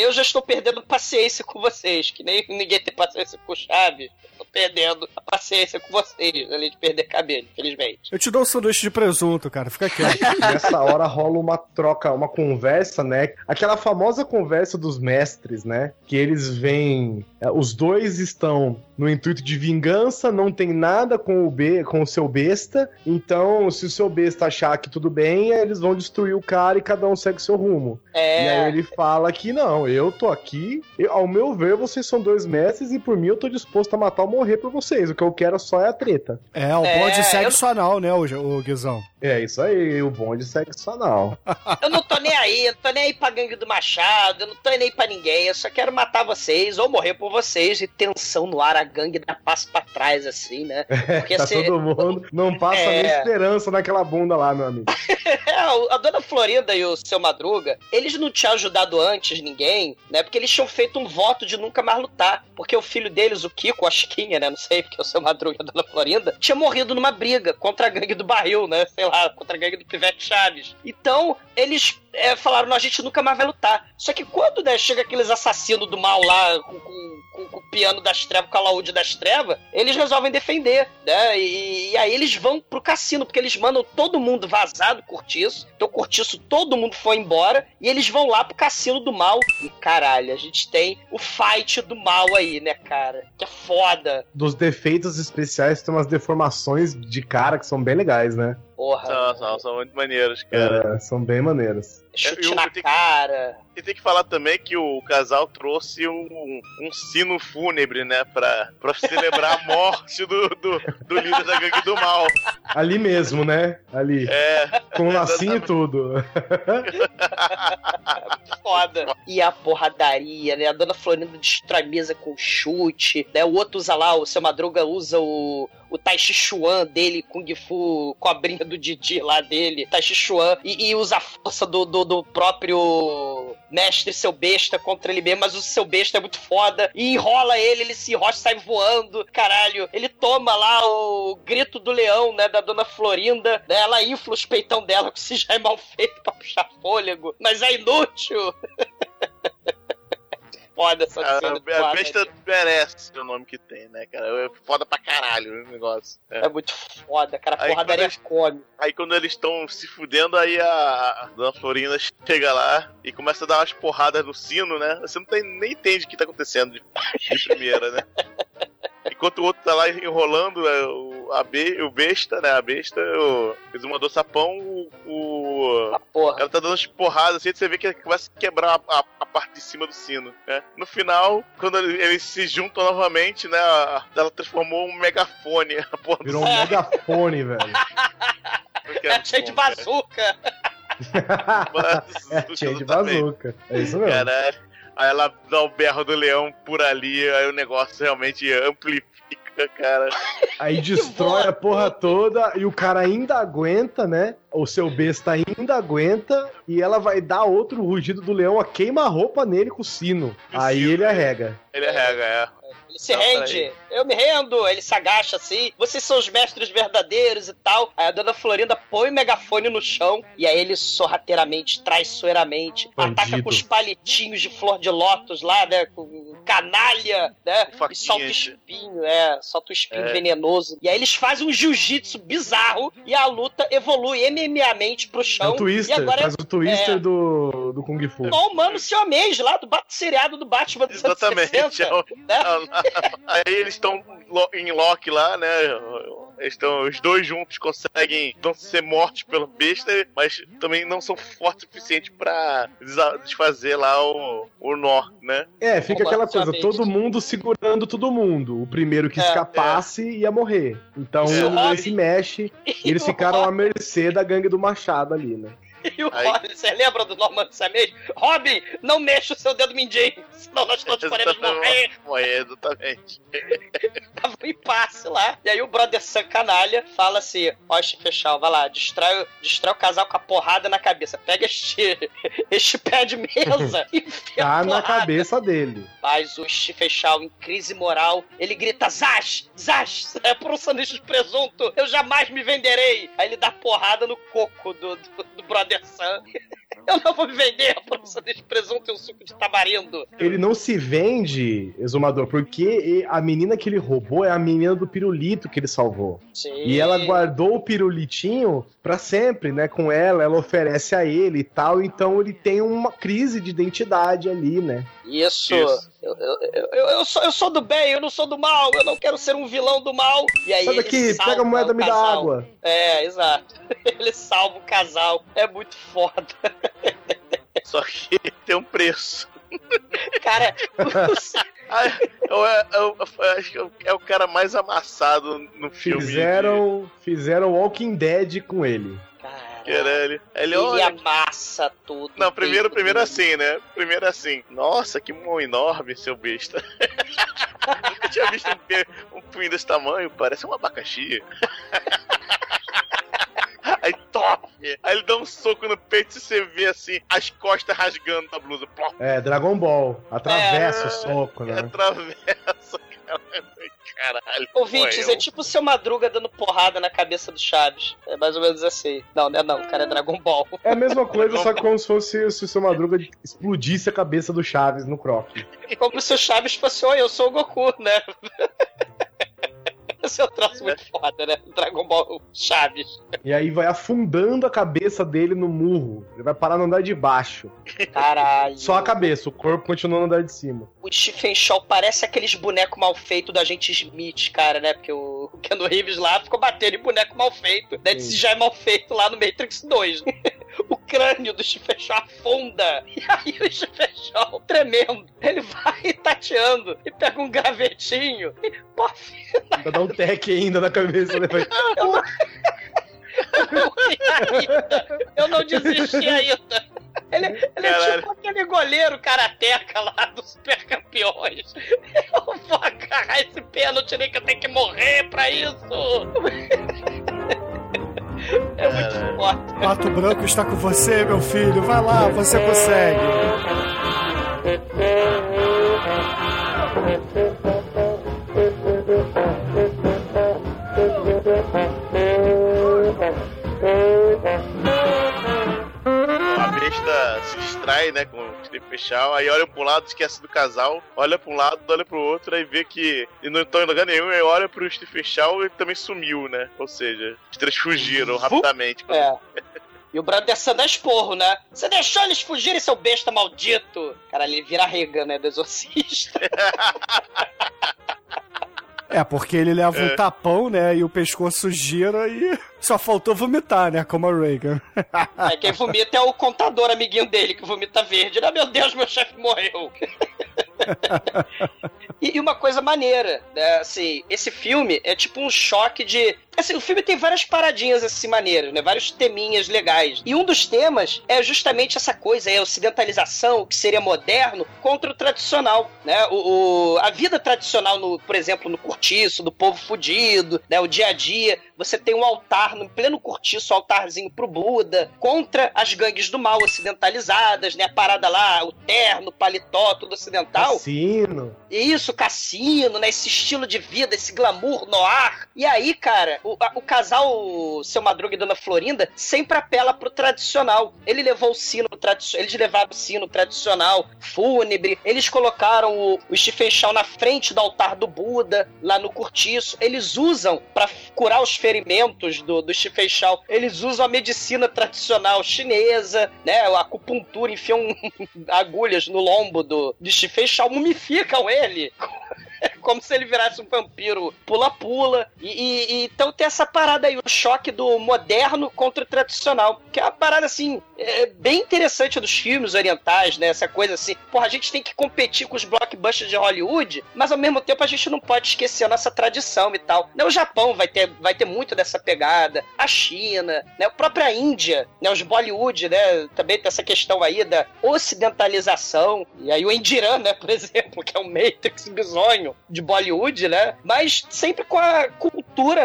eu já estou perdendo paciência com vocês. Que nem ninguém tem paciência com o Chaves. Eu tô perdendo a paciência com vocês, além de perder cabelo, infelizmente. Eu te dou um sanduíche de presunto, cara. Fica quieto. Nessa hora rola uma troca, uma conversa, né? Aquela famosa conversa dos mestres, né? Que eles vêm. é, Os dois estão no intuito de vingança, não tem nada com o, be com o seu besta. Então, se o seu besta achar que tudo bem, eles vão destruir o cara e cada um segue seu rumo. É. E aí ele fala que não, eu tô aqui, eu- ao meu ver, vocês são dois mestres e por mim eu tô disposto a matar ou morrer por vocês. O que eu quero só é a treta. É, o É, bonde eu- sexo anal, né, o, o Guizão? É isso aí, o bom de sexo anal. Eu não tô nem aí, eu não tô nem aí pra gangue do Machado, eu não tô nem aí pra ninguém, eu só quero matar vocês ou morrer por vocês. E tensão no ar, a gangue dá passo pra trás, assim, né? Porque tá todo mundo. Não passa É. nem esperança naquela bunda lá, meu amigo. É, a dona Florinda e o seu Madruga, eles não tinham ajudado antes ninguém, né? Porque eles tinham feito um voto de nunca mais lutar. Porque o filho deles, o Kiko, a Chiquinha, né? Não sei, porque é o seu Madruga e a dona Florinda, tinha morrido numa briga contra a gangue do barril, né? Sei lá, contra a gangue do Pivete Chaves. Então, eles é, falaram, a gente nunca mais vai lutar. Só que quando né, chega aqueles assassinos do mal lá, com, com- com- com o piano das trevas, com a laúde das trevas, eles resolvem defender, né? E, e aí eles vão pro cassino, porque eles mandam todo mundo vazar do cortiço. Então cortiço, todo mundo foi embora, e eles vão lá pro cassino do mal. E caralho, a gente tem o fight do mal aí, né, cara? Que é foda. Dos defeitos especiais tem umas deformações de cara que são bem legais, né? Porra. São, são, são muito maneiros, cara. É, são bem maneiras. Chute eu- na eu cara. E tem que falar também que o casal trouxe um, um sino fúnebre, né? Pra, pra celebrar a morte do, do, do líder da gangue do mal. Ali mesmo, né? Ali. É. Com lacinho e tudo. Foda. E a porradaria, né? A dona Florinda destrói a mesa com chute, né? O outro usa lá, o seu Madruga usa o, o Tai Chi Chuan dele, Kung Fu, cobrinha do Didi lá dele, Tai Chi Chuan, e, e usa a força do, do, do próprio mestre seu besta contra ele mesmo, mas o seu besta é muito foda, e enrola ele, ele se enrocha, sai voando, caralho. Ele toma lá o grito do leão, né, da dona Florinda, né, ela infla os peitão dela, que se já é mal feito pra puxar fôlego, mas é inútil. foda essa A, cena. a foda. besta merece o nome que tem, né, cara? É foda pra caralho o negócio. É. É muito foda, cara. A porradaria quando come. Aí quando eles estão se fudendo, aí a, a Dona Florinda chega lá e começa a dar umas porradas no sino, né? Você não tem, nem entende o que tá acontecendo de, de primeira, né? Enquanto o outro tá lá enrolando é, o, a be, o besta, né? A besta, o exumador sapão, o. o- porra. ela tá dando umas porradas assim, você vê que ela começa a quebrar a, a- a parte de cima do sino, né? No final, quando ele- eles se juntam novamente, né? Ela transformou um megafone. A porra do Virou um megafone, velho. É cheio de bazuca. É, cheio de bazuca. É isso mesmo. Caralho. Aí ela dá o berro do leão por ali, aí o negócio realmente amplifica, cara. Aí destrói a porra toda e o cara ainda aguenta, né? O seu besta ainda aguenta e ela vai dar outro rugido do leão, a queima-roupa nele com o sino. Aí ele arrega. Ele arrega, é. Ele se Não, rende. Eu me rendo. Ele se agacha assim. Vocês são os mestres verdadeiros e tal. Aí a dona Florinda põe o megafone no chão. E aí ele sorrateiramente, traiçoeiramente, Bandido. ataca com os palitinhos de flor de lótus lá, né? Com canalha, né? E solta o espinho, é. Solta o espinho É. venenoso. E aí eles fazem um jiu-jitsu bizarro. E a luta evolui MMA-mente pro É chão. o Twister, e agora faz o Twister é, do, do Kung Fu. Igual o Mano Siamês lá do seriado do Batman dos anos Exatamente. 60. é o- Aí eles estão em lock lá, né? Estão, os dois juntos conseguem não ser mortos pelo besta, mas também não são fortes o suficiente pra desfazer lá o, o nó, né? É, fica aquela coisa, todo mundo segurando todo mundo. O primeiro que É, escapasse ia morrer. Então É. ninguém se mexe. E eles ficaram à mercê da gangue do Machado ali, né? E o Aí- Robin, você lembra do Norman Samej? Robin, não mexa o seu dedo mindinho, senão nós todos podemos morrer. Morrer, exatamente. Tava um impasse lá. E aí o brother Sam canalha fala assim: Ó, Chifechal, vai lá, destrói, destrói o casal com a porrada na cabeça. Pega este, este pé de mesa e enfia Tá na cabeça dele. Mas o Chifechal, em crise moral, ele grita: Zash, Zash, é por um sanduíche de presunto, eu jamais me venderei. Aí ele dá porrada no coco do, do, do brother Sam. Eu não vou me vender por um sanduíche de presunto e um suco de tamarindo. Ele não se vende, Exumador, porque a menina que ele roubou é a menina do pirulito que ele salvou. Sim. E ela guardou o pirulitinho pra sempre, né? Com ela, ela oferece a ele e tal. Então ele tem uma crise de identidade ali, né? Isso. Isso. Eu, eu, eu, eu sou, eu sou do bem, eu não sou do mal, eu não quero ser um vilão do mal. E aí Sai daqui, pega a moeda, me dá água. É, exato. Ele salva o casal. É muito foda. Só que tem um preço. Cara, Ah, eu, eu- eu acho que é o cara mais amassado no filme. Fizeram, fizeram Walking Dead com ele. Caralho. Ele, ele amassa tudo. Não, primeiro, primeiro assim, né? Primeiro assim. Nossa, que mão enorme, seu besta. Nunca tinha visto um, um punho desse tamanho, parece um abacaxi. Aí top! Aí ele dá um soco no peito e você vê assim, as costas rasgando na blusa. Plop, É, Dragon Ball. Atravessa É. o soco, né? atravessa, caralho. Caralho. Ouvintes, é tipo o seu Madruga dando porrada na cabeça do Chaves. É mais ou menos assim. Não, não é não, o cara é Dragon Ball. É a mesma coisa, só que como se fosse se o seu Madruga explodisse a cabeça do Chaves no croc. Como se o Chaves fosse, oi, eu sou o Goku, né? Esse é um troço muito foda, né? Dragon Ball Chaves. E aí vai afundando a cabeça dele no murro. Ele vai parar no andar de baixo. Caralho. Só a cabeça, o corpo continua no andar de cima. O Stephen Shaw parece aqueles bonecos mal feitos do agente Smith, cara, né? Porque o Keanu Reeves lá ficou batendo em boneco mal feito. Né? Sim. Se já é mal feito lá no Matrix 2. o crânio do Chifechó afunda. E aí o Chifechó, tremendo, ele vai tateando e pega um gravetinho e pof. Ainda dá um tec ainda na cabeça. Né? Eu não... Eu não desisti ainda. Ele, ele é tipo aquele goleiro karateca lá dos super campeões. Eu vou agarrar esse pênalti nem que eu tenho que morrer pra isso. É muito forte. Pato Branco está com você, meu filho. Vai lá, você consegue. distrai, né, com o Steve Shaw, aí olha pro lado, esquece do casal, olha pra um lado, olha pro outro, aí vê que e não estão em lugar nenhum, aí olha pro Steve Shaw e também sumiu, né? Ou seja, os três fugiram rapidamente. É. E o brother Sam dá esporro, né? Você deixou eles fugirem, seu besta maldito! Cara, ele vira rega, né, do exorcista. É, porque ele leva um É. tapão, né? E o pescoço gira e só faltou vomitar, né? Como a Reagan. Aí quem vomita é o contador amiguinho dele, que vomita verde. Ah, meu Deus, meu chefe morreu. e, uma coisa maneira, né? Assim, esse filme é tipo um choque de. Assim, o filme tem várias paradinhas assim maneiras, né? Vários teminhas legais. E um dos temas é justamente essa coisa, é a ocidentalização, que seria moderno, contra o tradicional, né? O, o- a vida tradicional, no, por exemplo, no cortiço, do povo fudido, né? O dia a dia. Você tem um altar no pleno cortiço, um altarzinho pro Buda, contra as gangues do mal ocidentalizadas, né? A parada lá, o terno, o paletó, tudo ocidental. Cassino. Isso, cassino, né? Esse estilo de vida, esse glamour no ar. E aí, cara, o, a- o casal, seu Madruga e Dona Florinda, sempre apela pro tradicional. Ele levou o sino tradicional, eles levaram o sino tradicional, fúnebre. Eles colocaram o, o Chow na frente do altar do Buda, lá no cortiço. Eles usam pra curar os ferimentos do, do Chow. Eles usam a medicina tradicional chinesa, né? A acupuntura, enfiam agulhas no lombo do, de Stephen Chow, mumificam ele. Como se ele virasse um vampiro pula-pula. E, e- e então tem essa parada aí, o choque do moderno contra o tradicional. Que é uma parada, assim, é, bem interessante dos filmes orientais, né? Essa coisa assim, porra, a gente tem que competir com os blockbusters de Hollywood, mas ao mesmo tempo a gente não pode esquecer a nossa tradição e tal. Né, O Japão vai ter, vai ter muito dessa pegada, a China, né? A própria Índia, né? Os Bollywood, né? Também tem essa questão aí da ocidentalização. E aí o Indiran, né? Por exemplo, que é um Matrix bizonho de Bollywood, né? Mas sempre com a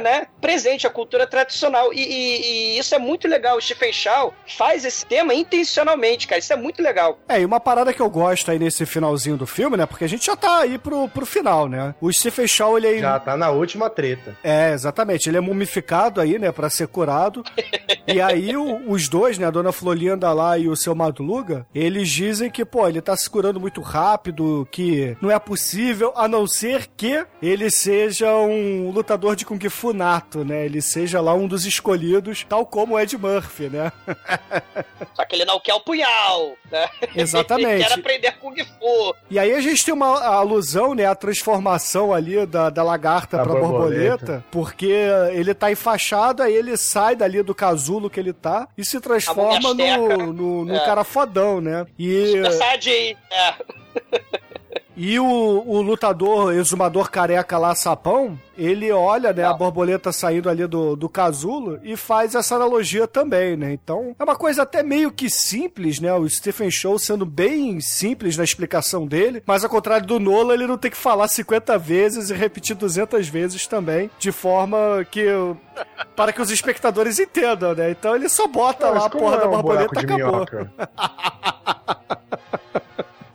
né? Presente, a cultura tradicional. E, e- e isso é muito legal. O Stephen Chow faz esse tema intencionalmente, cara. Isso é muito legal. É, e uma parada que eu gosto aí nesse finalzinho do filme, né? Porque a gente já tá aí pro, pro final, né? O Stephen Shaw, ele é... Já tá na última treta. É, exatamente. Ele é mumificado aí, né, pra ser curado. e aí o- os dois, né, a dona Flolinda lá e o seu Madruga, eles dizem que, pô, ele tá se curando muito rápido, que não é possível, a não ser que ele seja um lutador de Kung Fu nato, né? Ele seja lá um dos escolhidos, tal como o Ed Murphy, né? Só que ele não quer o punhal, né? Exatamente. ele quer aprender Kung Fu. E aí a gente tem uma alusão, né, a transformação ali da, da lagarta Da pra borboleta. borboleta. porque ele tá enfaixado, aí ele sai dali do casulo que ele tá e se transforma no, no, no É. cara fodão, né? E, Super Saiyajin. É. e o, o lutador, exumador careca lá, sapão, ele olha, né, a borboleta saindo ali do, do casulo e faz essa analogia também, né? Então, é uma coisa até meio que simples, né? O Stephen Show sendo bem simples na explicação dele, mas ao contrário do Nolan, ele não tem que falar 50 vezes e repetir 200 vezes também, de forma que para que os espectadores entendam, né? Então ele só bota Não, lá a porra é da borboleta e acabou.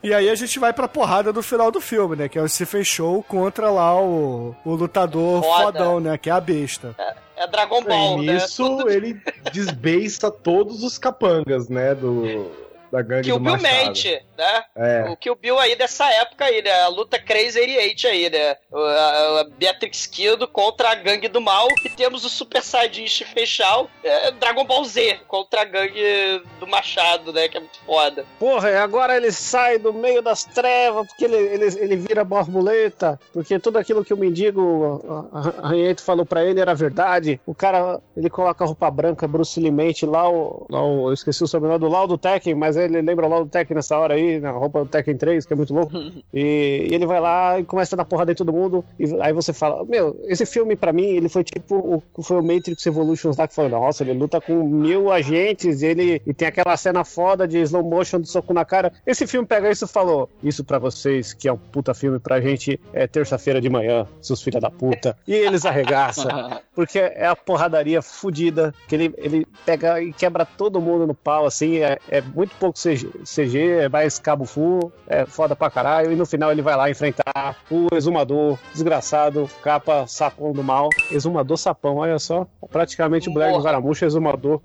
E aí a gente vai pra porrada do final do filme, né? Que é o Stephen Show contra lá o, o lutador Foda. fodão, né? Que é a besta. É Dragon Ball, E né? nisso ele desbeiça todos os capangas, né? Do, da gangue que o do Bill Machado. mente, né? É. O que o Bill aí dessa época aí, né? A luta Crazy 88 aí, né? O- A, a Beatrix Kido contra a gangue do mal. E temos o Super Saiyajin Fechal, é, Dragon Ball Z contra a gangue do Machado, né? Que é muito foda. Porra, e agora ele sai do meio das trevas, porque ele, ele, ele vira borboleta, porque tudo aquilo que o mendigo Ranhento falou pra ele era verdade. O cara, ele coloca a roupa branca, Bruce Lee mente lá, o, lá o- eu esqueci o sobrenome do Laudo Tekken, mas ele lembra o Laudo Tekken nessa hora aí, na roupa do Tekken 3, que é muito louco. E, e ele vai lá e começa a dar porrada em todo mundo, e aí você fala, meu, esse filme pra mim, ele foi tipo, o, foi o Matrix Evolutions lá, que foi, nossa, ele luta com mil agentes, e ele e tem aquela cena foda de slow motion de soco na cara. Esse filme pega isso e falou, isso pra vocês, que é um puta filme pra gente, é terça-feira de manhã, seus filha da puta. E eles arregaçam, porque é a porradaria fudida, que ele, ele pega e quebra todo mundo no pau, assim, é, é muito pouco CG, CG, é mais cabo full, é foda pra caralho, e no final ele vai lá enfrentar o exumador, desgraçado, capa sapão do mal, exumador sapão, olha só, praticamente o Black do exumador.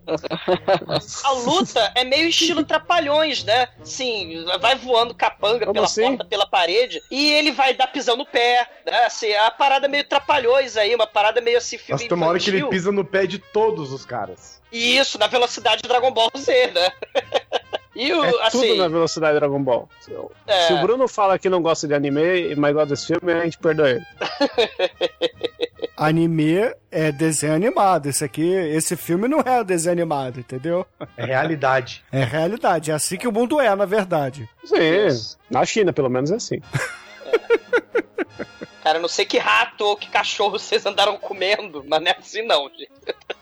A luta é meio estilo trapalhões, né? Sim, vai voando capanga Como pela assim? porta, pela parede, e ele vai dar pisão no pé, né? Assim, é a parada meio trapalhões aí, uma parada meio assim, filme Nossa, tem uma hora que ele pisa no pé de todos os caras. E isso, na velocidade de Dragon Ball Z, né? e o, É assim, tudo na velocidade Dragon Ball. É. Se o Bruno fala que não gosta de anime, mas gosta desse filme, a gente perdoa ele. Anime é desenho animado. Esse aqui, esse filme não é desenho animado, entendeu? É realidade. É realidade. É assim que o mundo é, na verdade. Sim, na China pelo menos é assim. cara, não sei que rato ou que cachorro vocês andaram comendo, mas não é assim não, gente.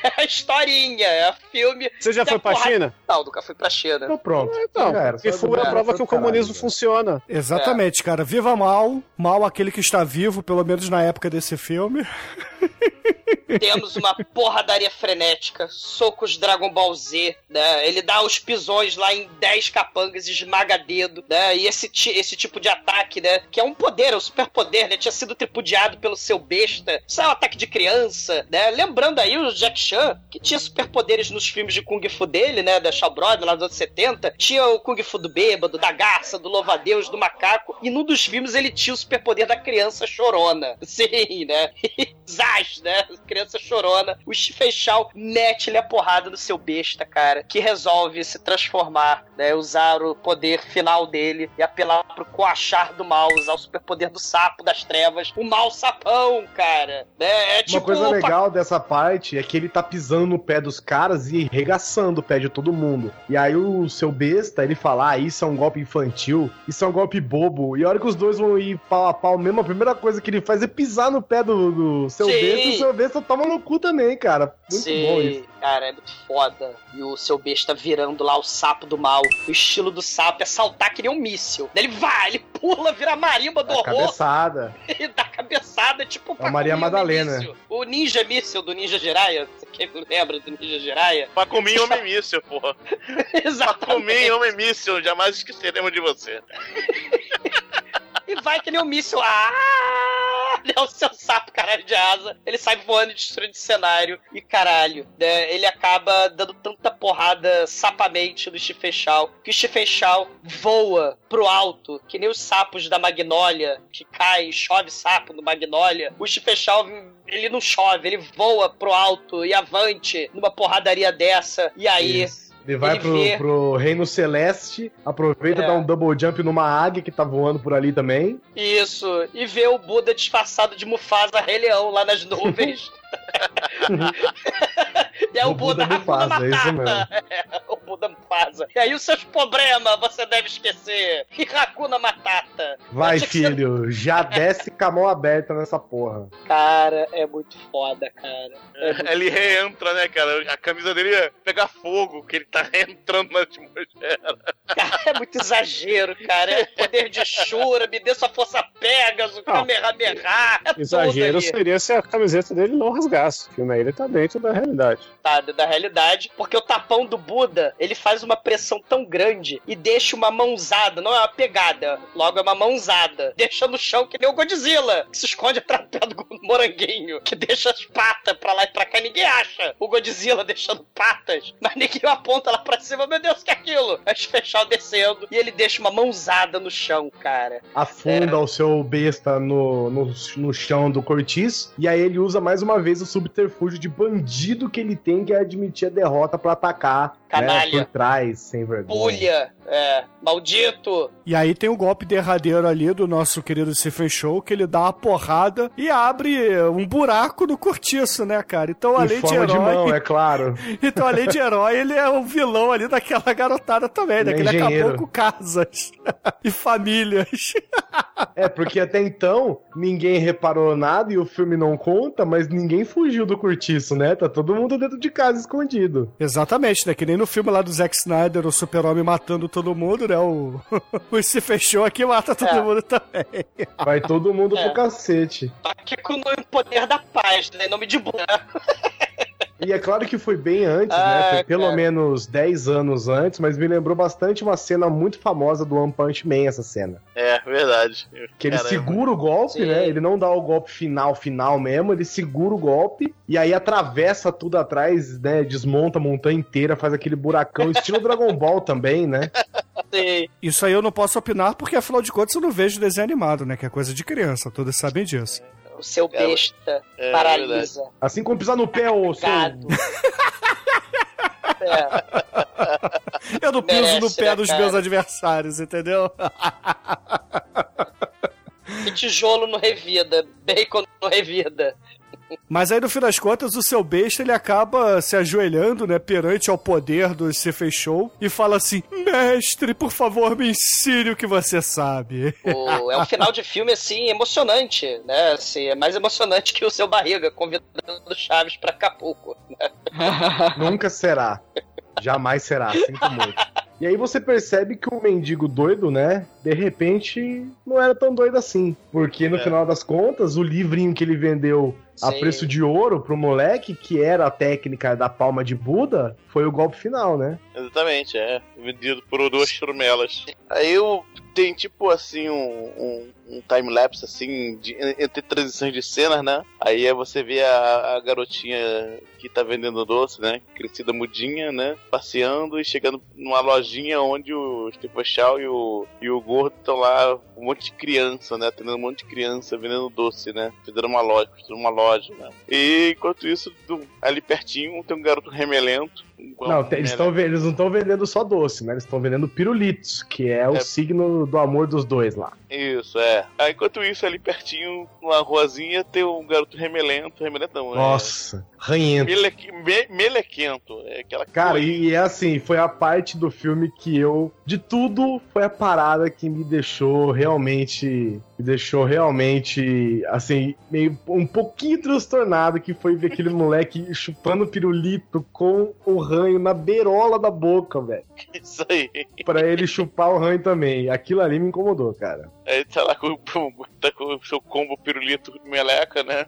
É a historinha, é filme. Você já foi pra porrada- China? Não, nunca fui pra China. Então pronto. Então, Já era, porque só foi a prova foi que o comunismo já. funciona. Exatamente, cara. Viva mal, mal aquele que está vivo, pelo menos na época desse filme. Temos uma porradaria frenética, socos Dragon Ball Z, né? Ele dá os pisões lá em 10 capangas, esmaga dedo, né? E esse, esse tipo de ataque, né? Que é um poder, é um superpoder, né? Tinha sido tripudiado pelo seu besta. Isso é um ataque de criança, né? Lembrando aí o Jack Chan, que tinha superpoderes nos filmes de Kung Fu dele, né? Da Shaw Brother, lá dos anos 70. Tinha o Kung Fu do bêbado, da garça, do louva-a-Deus, do macaco. E num dos filmes ele tinha o superpoder da criança chorona. Sim, né? Zaz, né? Criança chorona. O Fechal mete-lhe a porrada no seu besta, cara. Que resolve se transformar, né? Usar o poder final dele e apelar pro coachar do mal, usar o superpoder do sapo das trevas. O mal sapão, cara. Né? É tipo. Uma coisa legal dessa parte é que ele tá pisando no pé dos caras e regaçando o pé de todo mundo. E aí o seu besta, ele fala: Ah, isso é um golpe infantil, isso é um golpe bobo. E a hora que os dois vão ir pau a pau mesmo, a primeira coisa que ele faz é pisar no pé do, do seu Sim. besta e o seu besta toma no cu também, cara. Muito Sim, bom isso. Cara, é muito foda. E o seu besta virando lá o sapo do mal. O estilo do sapo é saltar que nem um míssil. Daí ele vai, ele pula, vira marimba do É a horror cabeçada. e dá cabeçada, tipo É a Maria Madalena. míssil. O ninja míssil do Ninja Jiraiya. Você lembra do Ninja Jiraiya? Pra comer homem míssil, porra. Exatamente. comer homem míssil, jamais esqueceremos de você. E vai que nem um míssil. Ah! É o seu sapo, caralho, de asa. Ele sai voando e destruindo o cenário. E caralho, né? Ele acaba dando tanta porrada sapamente no Chifechal que o Chifechal voa pro alto, que nem os sapos da Magnólia, que cai, chove sapo no Magnólia. O Chifechal, ele não chove, ele voa pro alto e avante numa porradaria dessa. E aí. Isso. Ele vai ele pro, vê- pro Reino Celeste, aproveita e É. dá um double jump numa águia que tá voando por ali também. Isso, e vê o Buda disfarçado de Mufasa Rei Leão lá nas nuvens. e aí o, O Buda Buda, Hakuna Mufasa, é isso Matata. É, o Buda Mufasa. E aí os seus problemas você deve esquecer. E Hakuna Matata. Vai, filho, já desce com a mão aberta nessa porra. Cara, é muito foda, cara. É muito- Ele reentra, né, cara? A camisa dele ia pegar fogo, que ele tá entrando na atmosfera. É muito exagero, cara. É poder de Shura, me dê sua força Pegasus, Kamehameha. É Exagero seria se a camiseta dele não rasgasse. O filme aí ele tá dentro da realidade. Da realidade, porque o tapão do Buda, ele faz uma pressão tão grande e deixa uma mãozada, não é uma pegada, logo é uma mãozada, deixa no chão que nem o Godzilla, que se esconde atrás do pé do moranguinho, que deixa as patas pra lá e pra cá, ninguém acha o Godzilla deixando patas, mas ninguém aponta lá pra cima, meu Deus, que é aquilo? Aí o fechal descendo e ele deixa uma mãozada no chão, cara. Afunda o seu besta no, no, no chão do cortiço. E aí ele usa mais uma vez o subterfúgio de bandido que ele tem, que é admitir a derrota pra atacar. Canalha. Né, por trás, sem vergonha. Pulha, é, maldito. E aí tem o golpe derradeiro ali do nosso querido Se Fechou, que ele dá uma porrada e abre um buraco no cortiço, né, cara? Então, além de herói. de mão, é claro. Então, além de herói, ele é o vilão ali daquela garotada também, né? Que ele acabou com casas e famílias. É, porque até então ninguém reparou nada e o filme não conta, mas ninguém fugiu do cortiço, né? Tá todo mundo dentro de casa escondido. Exatamente, né? Que nem no filme lá do Zack Snyder, o super-homem matando todo mundo, né? O, o Se Fechou aqui mata todo É. mundo também. Vai todo mundo É. pro cacete. Tá aqui com o poder da paz, né? Em nome de Buda. E é claro que foi bem antes, Ah, né? Foi pelo cara. menos 10 anos antes, mas me lembrou bastante uma cena muito famosa do One Punch Man, essa cena. É, verdade. Que ele Caramba. segura o golpe, Sim. né? Ele não dá o golpe final, final mesmo, ele segura o golpe e aí atravessa tudo atrás, né? Desmonta a montanha inteira, faz aquele buracão, estilo Dragon Ball também, né? Sim. Isso aí eu não posso opinar, porque afinal de contas eu não vejo desenho animado, né? Que é coisa de criança, todos sabem disso. O seu É, besta é paralisa. Assim como pisar no pé, ô seu... É, Eu não piso Merece, no pé né, dos cara? meus adversários, entendeu? e tijolo no revida, bacon no revida. Mas aí, no fim das contas, o seu besta ele acaba se ajoelhando, né, perante ao poder do Se Fechou e fala assim: Mestre, por favor, me ensine o que você sabe. O- é um final de filme, assim, emocionante, né? Assim, é mais emocionante que o seu barriga convidando o Chaves pra Acapulco. né? Nunca será. Jamais será, sinto muito. E aí você percebe que o mendigo doido, né? De repente, não era tão doido assim. Porque no É. final das contas, o livrinho que ele vendeu a Sim. preço de ouro pro moleque, que era a técnica da palma de Buda, foi o golpe final, né? Exatamente, é. Vendido por duas churumelas. Aí eu tem tipo assim um, um, um time-lapse assim de, entre transições de cenas, né? Aí é você vê a, a garotinha que tá vendendo doce, né? Crescida mudinha, né? Passeando e chegando numa lojinha onde o Steve Shaw e o, e o gordo estão lá, um monte de criança, né? Atendendo um monte de criança vendendo doce, né? Fizeram uma loja, construíram uma loja, né? E enquanto isso, do- ali pertinho tem um garoto remelento. Não, eles, tão, ve- eles não estão vendendo só doce, né? Eles estão vendendo pirulitos, que é o É. signo do amor dos dois lá. Isso, é. Aí, enquanto isso, ali pertinho, numa ruazinha, tem um garoto remelento. Remelento não, Nossa, é. ranhento. Meleque, me- melequento. É aquela Cara, coisa. e é assim, foi a parte do filme que eu. De tudo, foi a parada que me deixou realmente. Me deixou realmente, assim, meio um pouquinho transtornado, que foi ver aquele moleque chupando pirulito com o ranho na beirola da boca, velho. Isso aí. Pra ele chupar o ranho também. Aquilo ali me incomodou, cara. Aí tá lá com, tá com o seu combo pirulito meleca, né?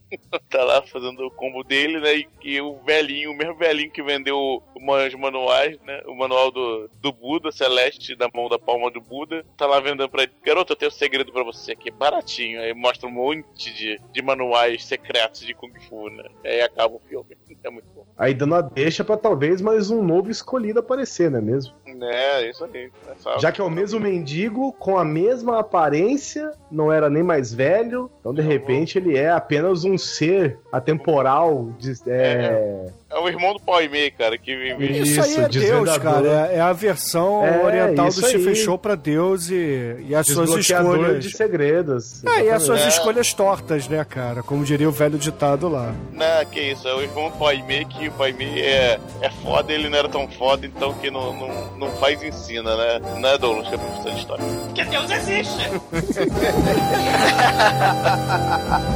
tá lá fazendo o combo dele, né? E, e o velhinho, o mesmo velhinho que vendeu os manuais, né? O manual do, do Buda, Celeste, da mão da palma do Buda, tá lá vendendo pra ele. Garoto, eu tenho um segredo pra você aqui, baratinho. Aí mostra um monte de, de manuais secretos de Kung Fu, né? Aí acaba o filme. É muito bom. Aí dando a deixa pra talvez mais um novo escolhido aparecer, não é mesmo? É, isso aí. É Já que é o mesmo mendigo, com a mesma aparência, não era nem mais velho, então de repente ele é apenas um ser atemporal. De, é... É o irmão do Pau e Meio, cara, que vive. Isso, aí é Deus, cara. É, é a versão É, oriental do isso aí. Fechou pra Deus e, e as suas escolhas. de segredos. É, e as suas É. escolhas tortas, né, cara? Como diria o velho ditado lá. Não, que isso, é o irmão do Pai Mei, que o Pai Mei é, é foda, ele não era tão foda, então que não, não, não faz ensina, né? Não é Douglas, que é professor de história. Porque Deus existe!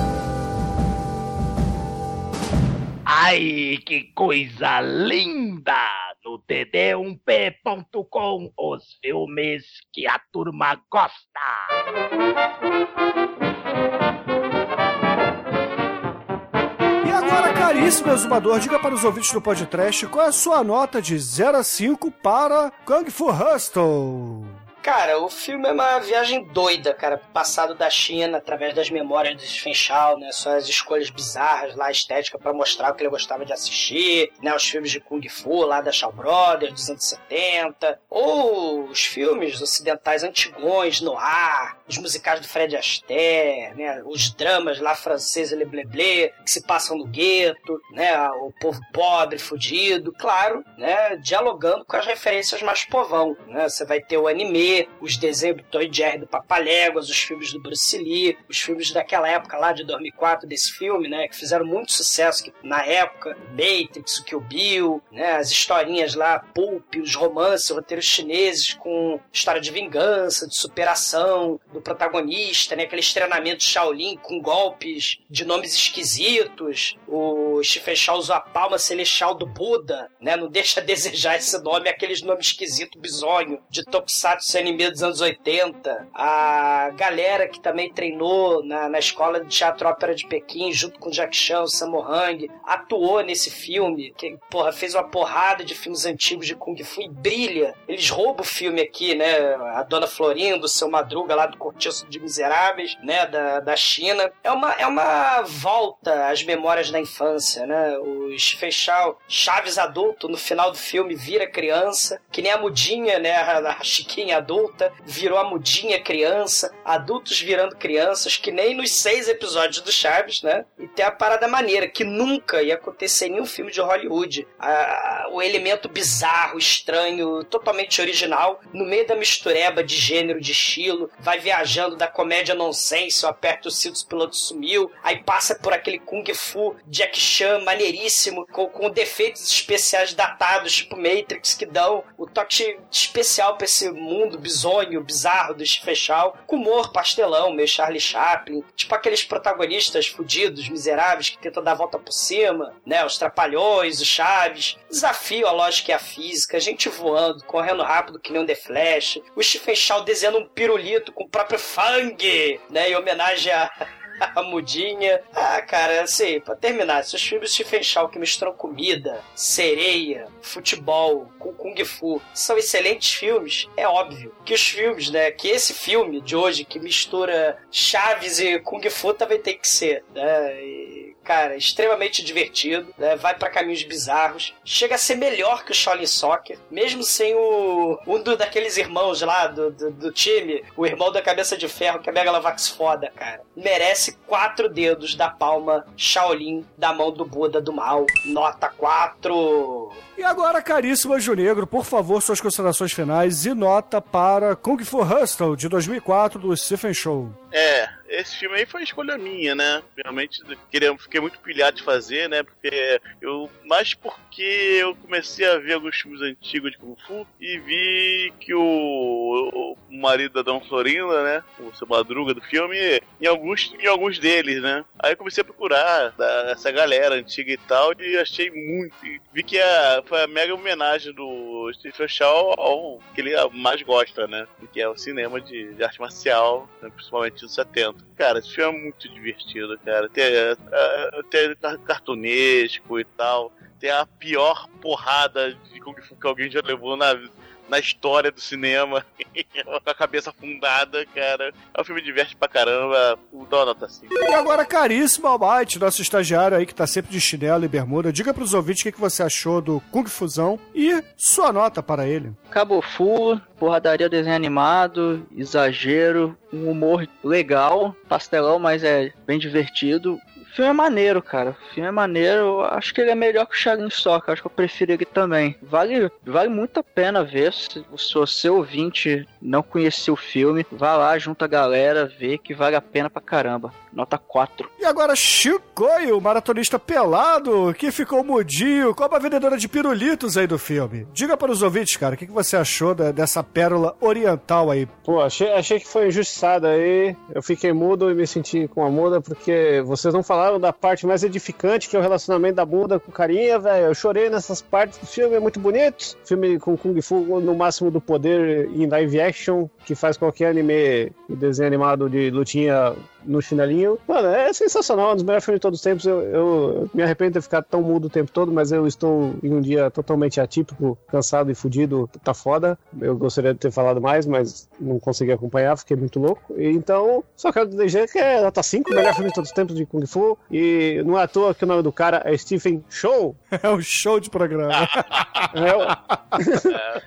Ai, que coisa linda! no td1p.com os filmes que a turma gosta. E agora, caríssimo exumador, diga para os ouvintes do podcast qual é a sua nota de 0 a 5 para Kung Fu Hustle. Cara, o filme é uma viagem doida, cara. Passado da China, através das memórias do Chow, né? Suas escolhas bizarras lá, estética, para mostrar o que ele gostava de assistir, né? Os filmes de Kung Fu lá da Shaw Brothers, dos anos 70. Ou os filmes ocidentais antigões, no ar, os musicais do Fred Astaire, né? Os dramas lá franceses, Le Blé Blé, que se passam no gueto, né? O povo pobre, fudido, claro, né? Dialogando com as referências mais povão, né? Você vai ter o anime, os desenhos do Toy Jerry do Papaléguas, os filmes do Bruce Lee, os filmes daquela época lá de 2004 desse filme, né, que fizeram muito sucesso que, na época, Matrix, o Kill Bill, né, as historinhas lá, Pulp, os romances, roteiros chineses com história de vingança, de superação do protagonista, né, aquele treinamento Shaolin com golpes de nomes esquisitos, o Chow usa a palma celestial do Buda, né, não deixa a desejar esse nome, aqueles nomes esquisitos, bizonho, de Tokusatsu anime dos anos 80, a galera que também treinou na, na escola de teatro ópera de Pequim, junto com Jack Chan, Sammo Hung, atuou nesse filme, que, porra, fez uma porrada de filmes antigos de Kung Fu e brilha. Eles roubam o filme aqui, né? A Dona Florinda, o Seu Madruga lá do Cortiço de Miseráveis, né? Da, da China. É uma, é uma volta às memórias da infância, né? O Stephen Chow, Chaves adulto, no final do filme vira criança, que nem a mudinha, né? A, a Chiquinha adulta, virou a mudinha criança, adultos virando crianças, que nem nos seis episódios do Chaves, né? E tem a parada maneira, que nunca ia acontecer em nenhum filme de Hollywood. A, o elemento bizarro, estranho, totalmente original, no meio da mistureba de gênero, de estilo, vai viajando da comédia nonsense, eu aperto o cinto, o piloto sumiu, aí passa por aquele Kung Fu Jack Chan maneiríssimo, com, com defeitos especiais datados, tipo Matrix, que dão o toque especial pra esse mundo bizonho, bizarro do Fechal, com humor pastelão, meio Charlie Chaplin, tipo aqueles protagonistas fudidos, miseráveis, que tentam dar a volta por cima, né? Os trapalhões, os chaves. Desafio a lógica e a física, gente voando, correndo rápido que nem um The Flash, o Chow desenhando um pirulito com o próprio Fang, né? Em homenagem a a mudinha. Ah, cara, assim, pra terminar, se os filmes de Chow que misturam comida, sereia, futebol, com Kung Fu, são excelentes filmes, é óbvio que os filmes, né, que esse filme de hoje que mistura Chaves e Kung Fu também tem que ser, né, e cara, extremamente divertido, né? vai para caminhos bizarros, chega a ser melhor que o Shaolin Soccer, mesmo sem o um do, daqueles irmãos lá do, do, do, time, o irmão da cabeça de ferro, que é Megalovax foda, cara. Merece quatro dedos da palma Shaolin da mão do Buda do mal. Nota 4. E agora, caríssimo Anjo Negro, por favor, suas considerações finais e nota para Kung Fu Hustle de 2004 do Stephen Show. É, esse filme aí foi escolha minha, né? Realmente queria, fiquei muito pilhado de fazer, né? Porque eu. Mais porque eu comecei a ver alguns filmes antigos de Kung Fu e vi que o, o marido da Dona Florinda, né? O seu madruga do filme, em alguns, em alguns deles, né? Aí comecei a procurar da, essa galera antiga e tal, e achei muito. Vi que a, foi a mega homenagem do Stephen Chow ao que ele mais gosta, né? Que é o cinema de, de arte marcial, né? principalmente dos 70. Cara, esse filme é muito divertido, cara. Tem, é, tem cartunesco e tal. Tem a pior porrada de Kung Fu que alguém já levou na, na história do cinema, com a cabeça afundada, cara. É um filme que diverte pra caramba, dá uma nota assim. E agora, caríssimo Almighty, nosso estagiário aí que tá sempre de chinelo e bermuda, diga pros ouvintes o que, que você achou do Kung Fusão e sua nota para ele. Cabo Fu, porradaria desenho animado, exagero, um humor legal, pastelão, mas é bem divertido filme é maneiro, cara. O filme é maneiro. Eu acho que ele é melhor que o Shaolin Soccer. Acho que eu prefiro ele também. Vale, vale muito a pena ver. Se, se você ouvinte não conhecia o filme, vá lá, junta a galera, vê que vale a pena pra caramba. Nota 4. E agora, Chicoio, maratonista pelado, que ficou mudinho, como a vendedora de pirulitos aí do filme. Diga para os ouvintes, cara, o que, que você achou da, dessa pérola oriental aí? Pô, achei, achei que foi injustiçado aí. Eu fiquei mudo e me senti com a muda porque vocês não falaram falaram da parte mais edificante, que é o relacionamento da bunda com o carinha, velho. Eu chorei nessas partes do filme, é muito bonito. Filme com Kung Fu no máximo do poder em live action, que faz qualquer anime e desenho animado de lutinha no chinelinho. Mano, é sensacional, um dos melhores filmes de todos os tempos. Eu, eu me arrependo de ter ficado tão mudo o tempo todo, mas eu estou em um dia totalmente atípico, cansado e fudido, tá foda. Eu gostaria de ter falado mais, mas não consegui acompanhar, fiquei muito louco. Então, só quero dizer que é nota 5, melhor filme de todos os tempos de Kung Fu. E não é à toa que o nome do cara é Stephen Show. É um show de programa. é, o...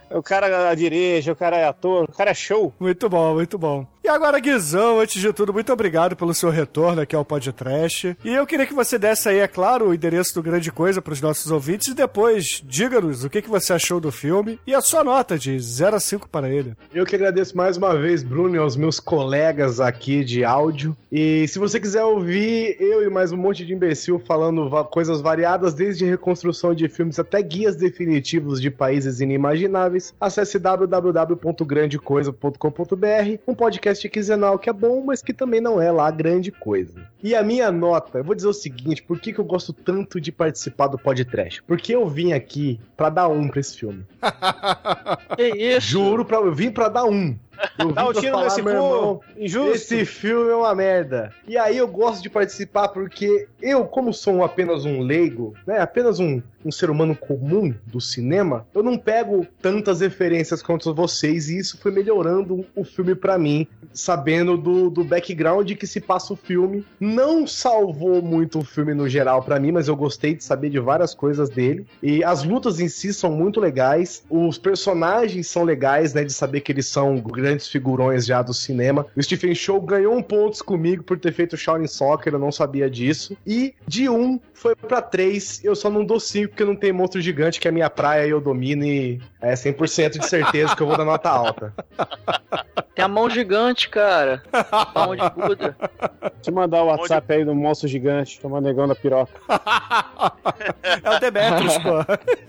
é o cara dirige, o cara é ator, o cara é show. Muito bom, muito bom. E agora, Guizão, antes de tudo, muito obrigado pelo seu retorno aqui ao Podcast. E eu queria que você desse aí, é claro, o endereço do Grande Coisa para os nossos ouvintes e depois diga-nos o que, que você achou do filme e a sua nota de 0 a 5 para ele. Eu que agradeço mais uma vez, Bruno, e aos meus colegas aqui de áudio. E se você quiser ouvir eu e mais um monte de imbecil falando coisas variadas, desde reconstrução de filmes até guias definitivos de países inimagináveis, acesse www.grandecoisa.com.br, um podcast podcast quinzenal que é bom, mas que também não é lá grande coisa. E a minha nota, eu vou dizer o seguinte, por que, que eu gosto tanto de participar do podcast? Porque eu vim aqui para dar um pra esse filme. que isso? Juro, pra, eu vim para dar um. Eu Dá um tiro falar, nesse cu, injusto. Esse filme é uma merda. E aí eu gosto de participar porque eu, como sou apenas um leigo, né, apenas um, um ser humano comum do cinema, eu não pego tantas referências quanto vocês e isso foi melhorando o filme para mim, sabendo do, do background que se passa o filme. Não salvou muito o filme no geral para mim, mas eu gostei de saber de várias coisas dele. E as lutas em si são muito legais, os personagens são legais, né, de saber que eles são grandes grandes figurões já do cinema. O Stephen Show ganhou um pontos comigo por ter feito Shaolin Soccer, eu não sabia disso. E de um foi para três, eu só não dou cinco porque não tem monstro gigante, que é a minha praia e eu domino e é 100% de certeza que eu vou dar nota alta. Tem a mão gigante, cara. A mão de Buda. Deixa eu mandar o WhatsApp de... aí do monstro gigante, toma negão da piroca. é o Demetrius, pô.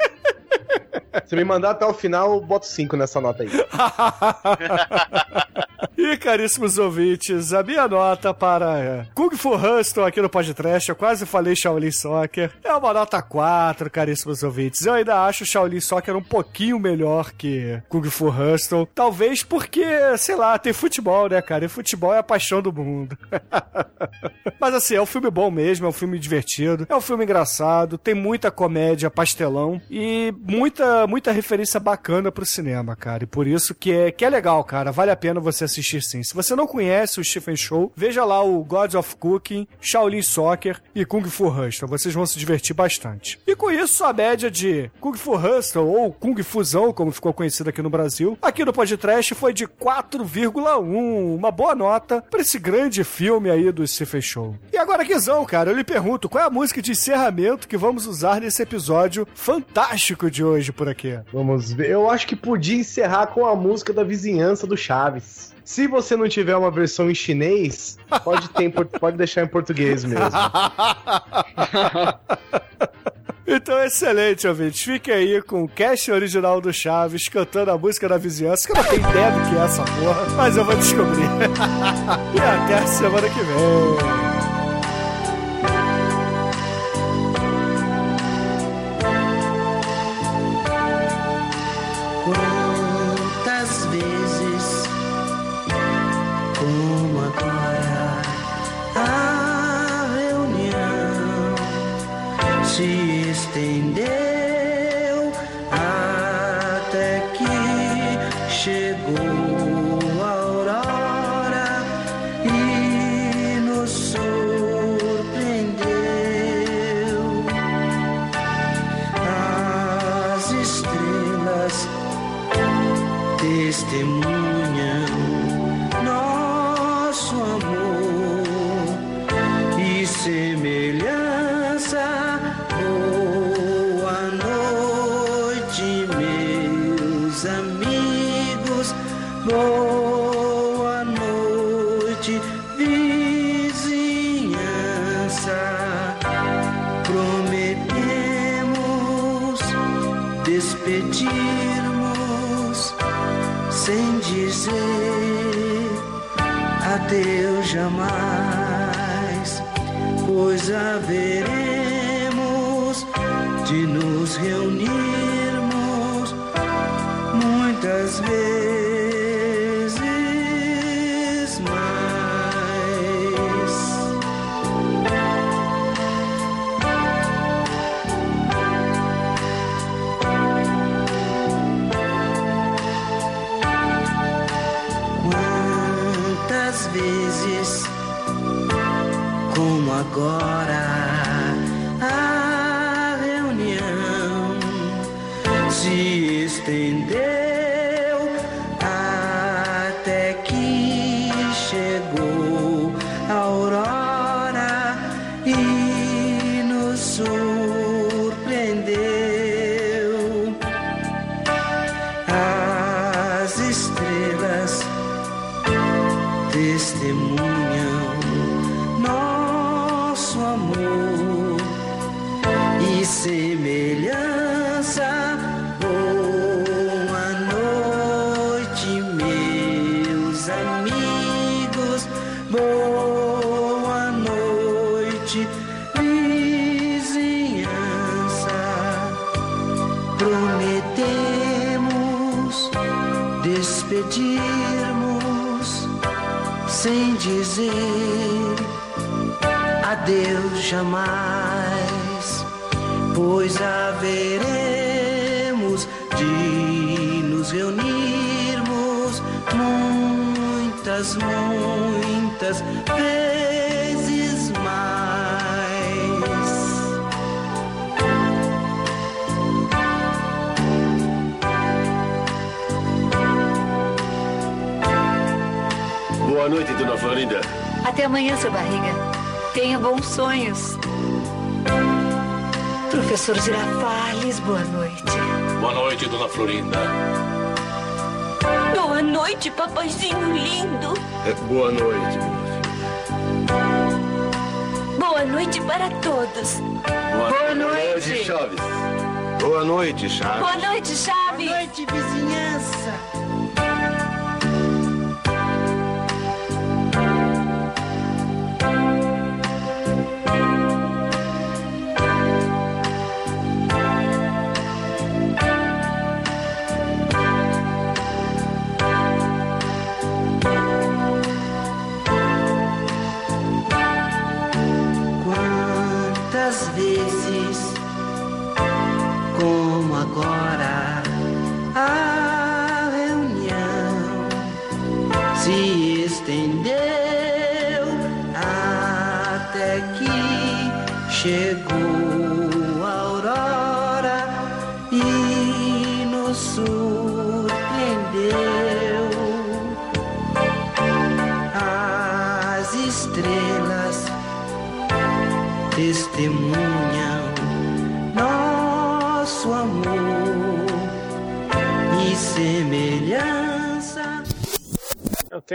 Se me mandar até o final, eu boto 5 nessa nota aí. e caríssimos ouvintes, a minha nota para é, Kung Fu Hustle aqui no podcast, eu quase falei Shaolin Soccer, é uma nota 4, caríssimos ouvintes. Eu ainda acho Shaolin Soccer um pouquinho melhor que Kung Fu Hustle. Talvez porque, sei lá, tem futebol, né, cara? E futebol é a paixão do mundo. Mas assim, é um filme bom mesmo, é um filme divertido, é um filme engraçado, tem muita comédia, pastelão e muita, muita referência bacana pro cinema, cara. E por isso que é, que é legal, cara. Vale a pena você assistir sim. Se você não conhece o Stephen Show, veja lá o Gods of Cooking, Shaolin Soccer e Kung Fu Hustle. Vocês vão se divertir bastante. E com isso, a média de Kung Fu Hustle, ou Kung Fusão, como ficou conhecido aqui no Brasil, aqui no podcast foi de 4,1. Uma boa nota para esse grande filme aí do Stephen Show. E agora, Guizão, cara, eu lhe pergunto, qual é a música de encerramento que vamos usar nesse episódio fantástico de hoje por aqui? Vamos ver. Eu acho que podia encerrar com a música da vizinhança do Chaves. Se você não tiver uma versão em chinês, pode, ter, pode deixar em português mesmo. Então, excelente, ouvinte. Fique aí com o cast original do Chaves cantando a música da vizinhança, que eu não tenho ideia do que é essa porra, mas eu vou descobrir. e até a semana que vem. Vizinhança. Prometemos despedirmos sem dizer adeus jamais, pois haveremos de nos reunirmos muitas, muitas vezes noite, dona Florinda. Até amanhã, seu barriga. Tenha bons sonhos. Professor Girafales, boa noite. Boa noite, dona Florinda. Boa noite, papaizinho lindo. É, boa noite. Boa noite para todos. Boa, noite, Chaves. Boa noite, Chaves. Boa noite, Chaves. Boa noite, vizinhança.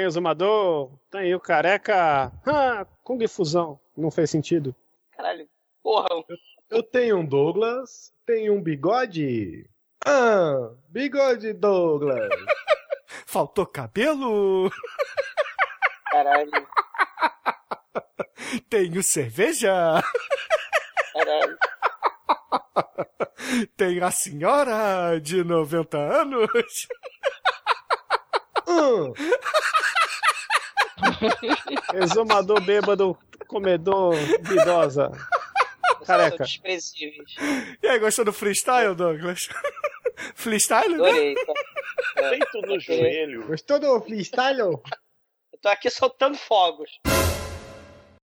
Eu tenho o Zumador, tenho o Careca. Ah, Kung Fusão. Não fez sentido. Caralho, porra. Eu tenho um Douglas, tenho um bigode. Ah, bigode Douglas. Faltou cabelo? Caralho, Tenho cerveja? caralho. Tenho a senhora de 90 anos? Hum, Exumador bêbado, comedor, bidosa. Careca. Desprezíveis. E aí, gostou do freestyle, Douglas? freestyle, né? Adorei. tá? Feito no joelho. gostou do freestyle? Eu tô aqui soltando fogos.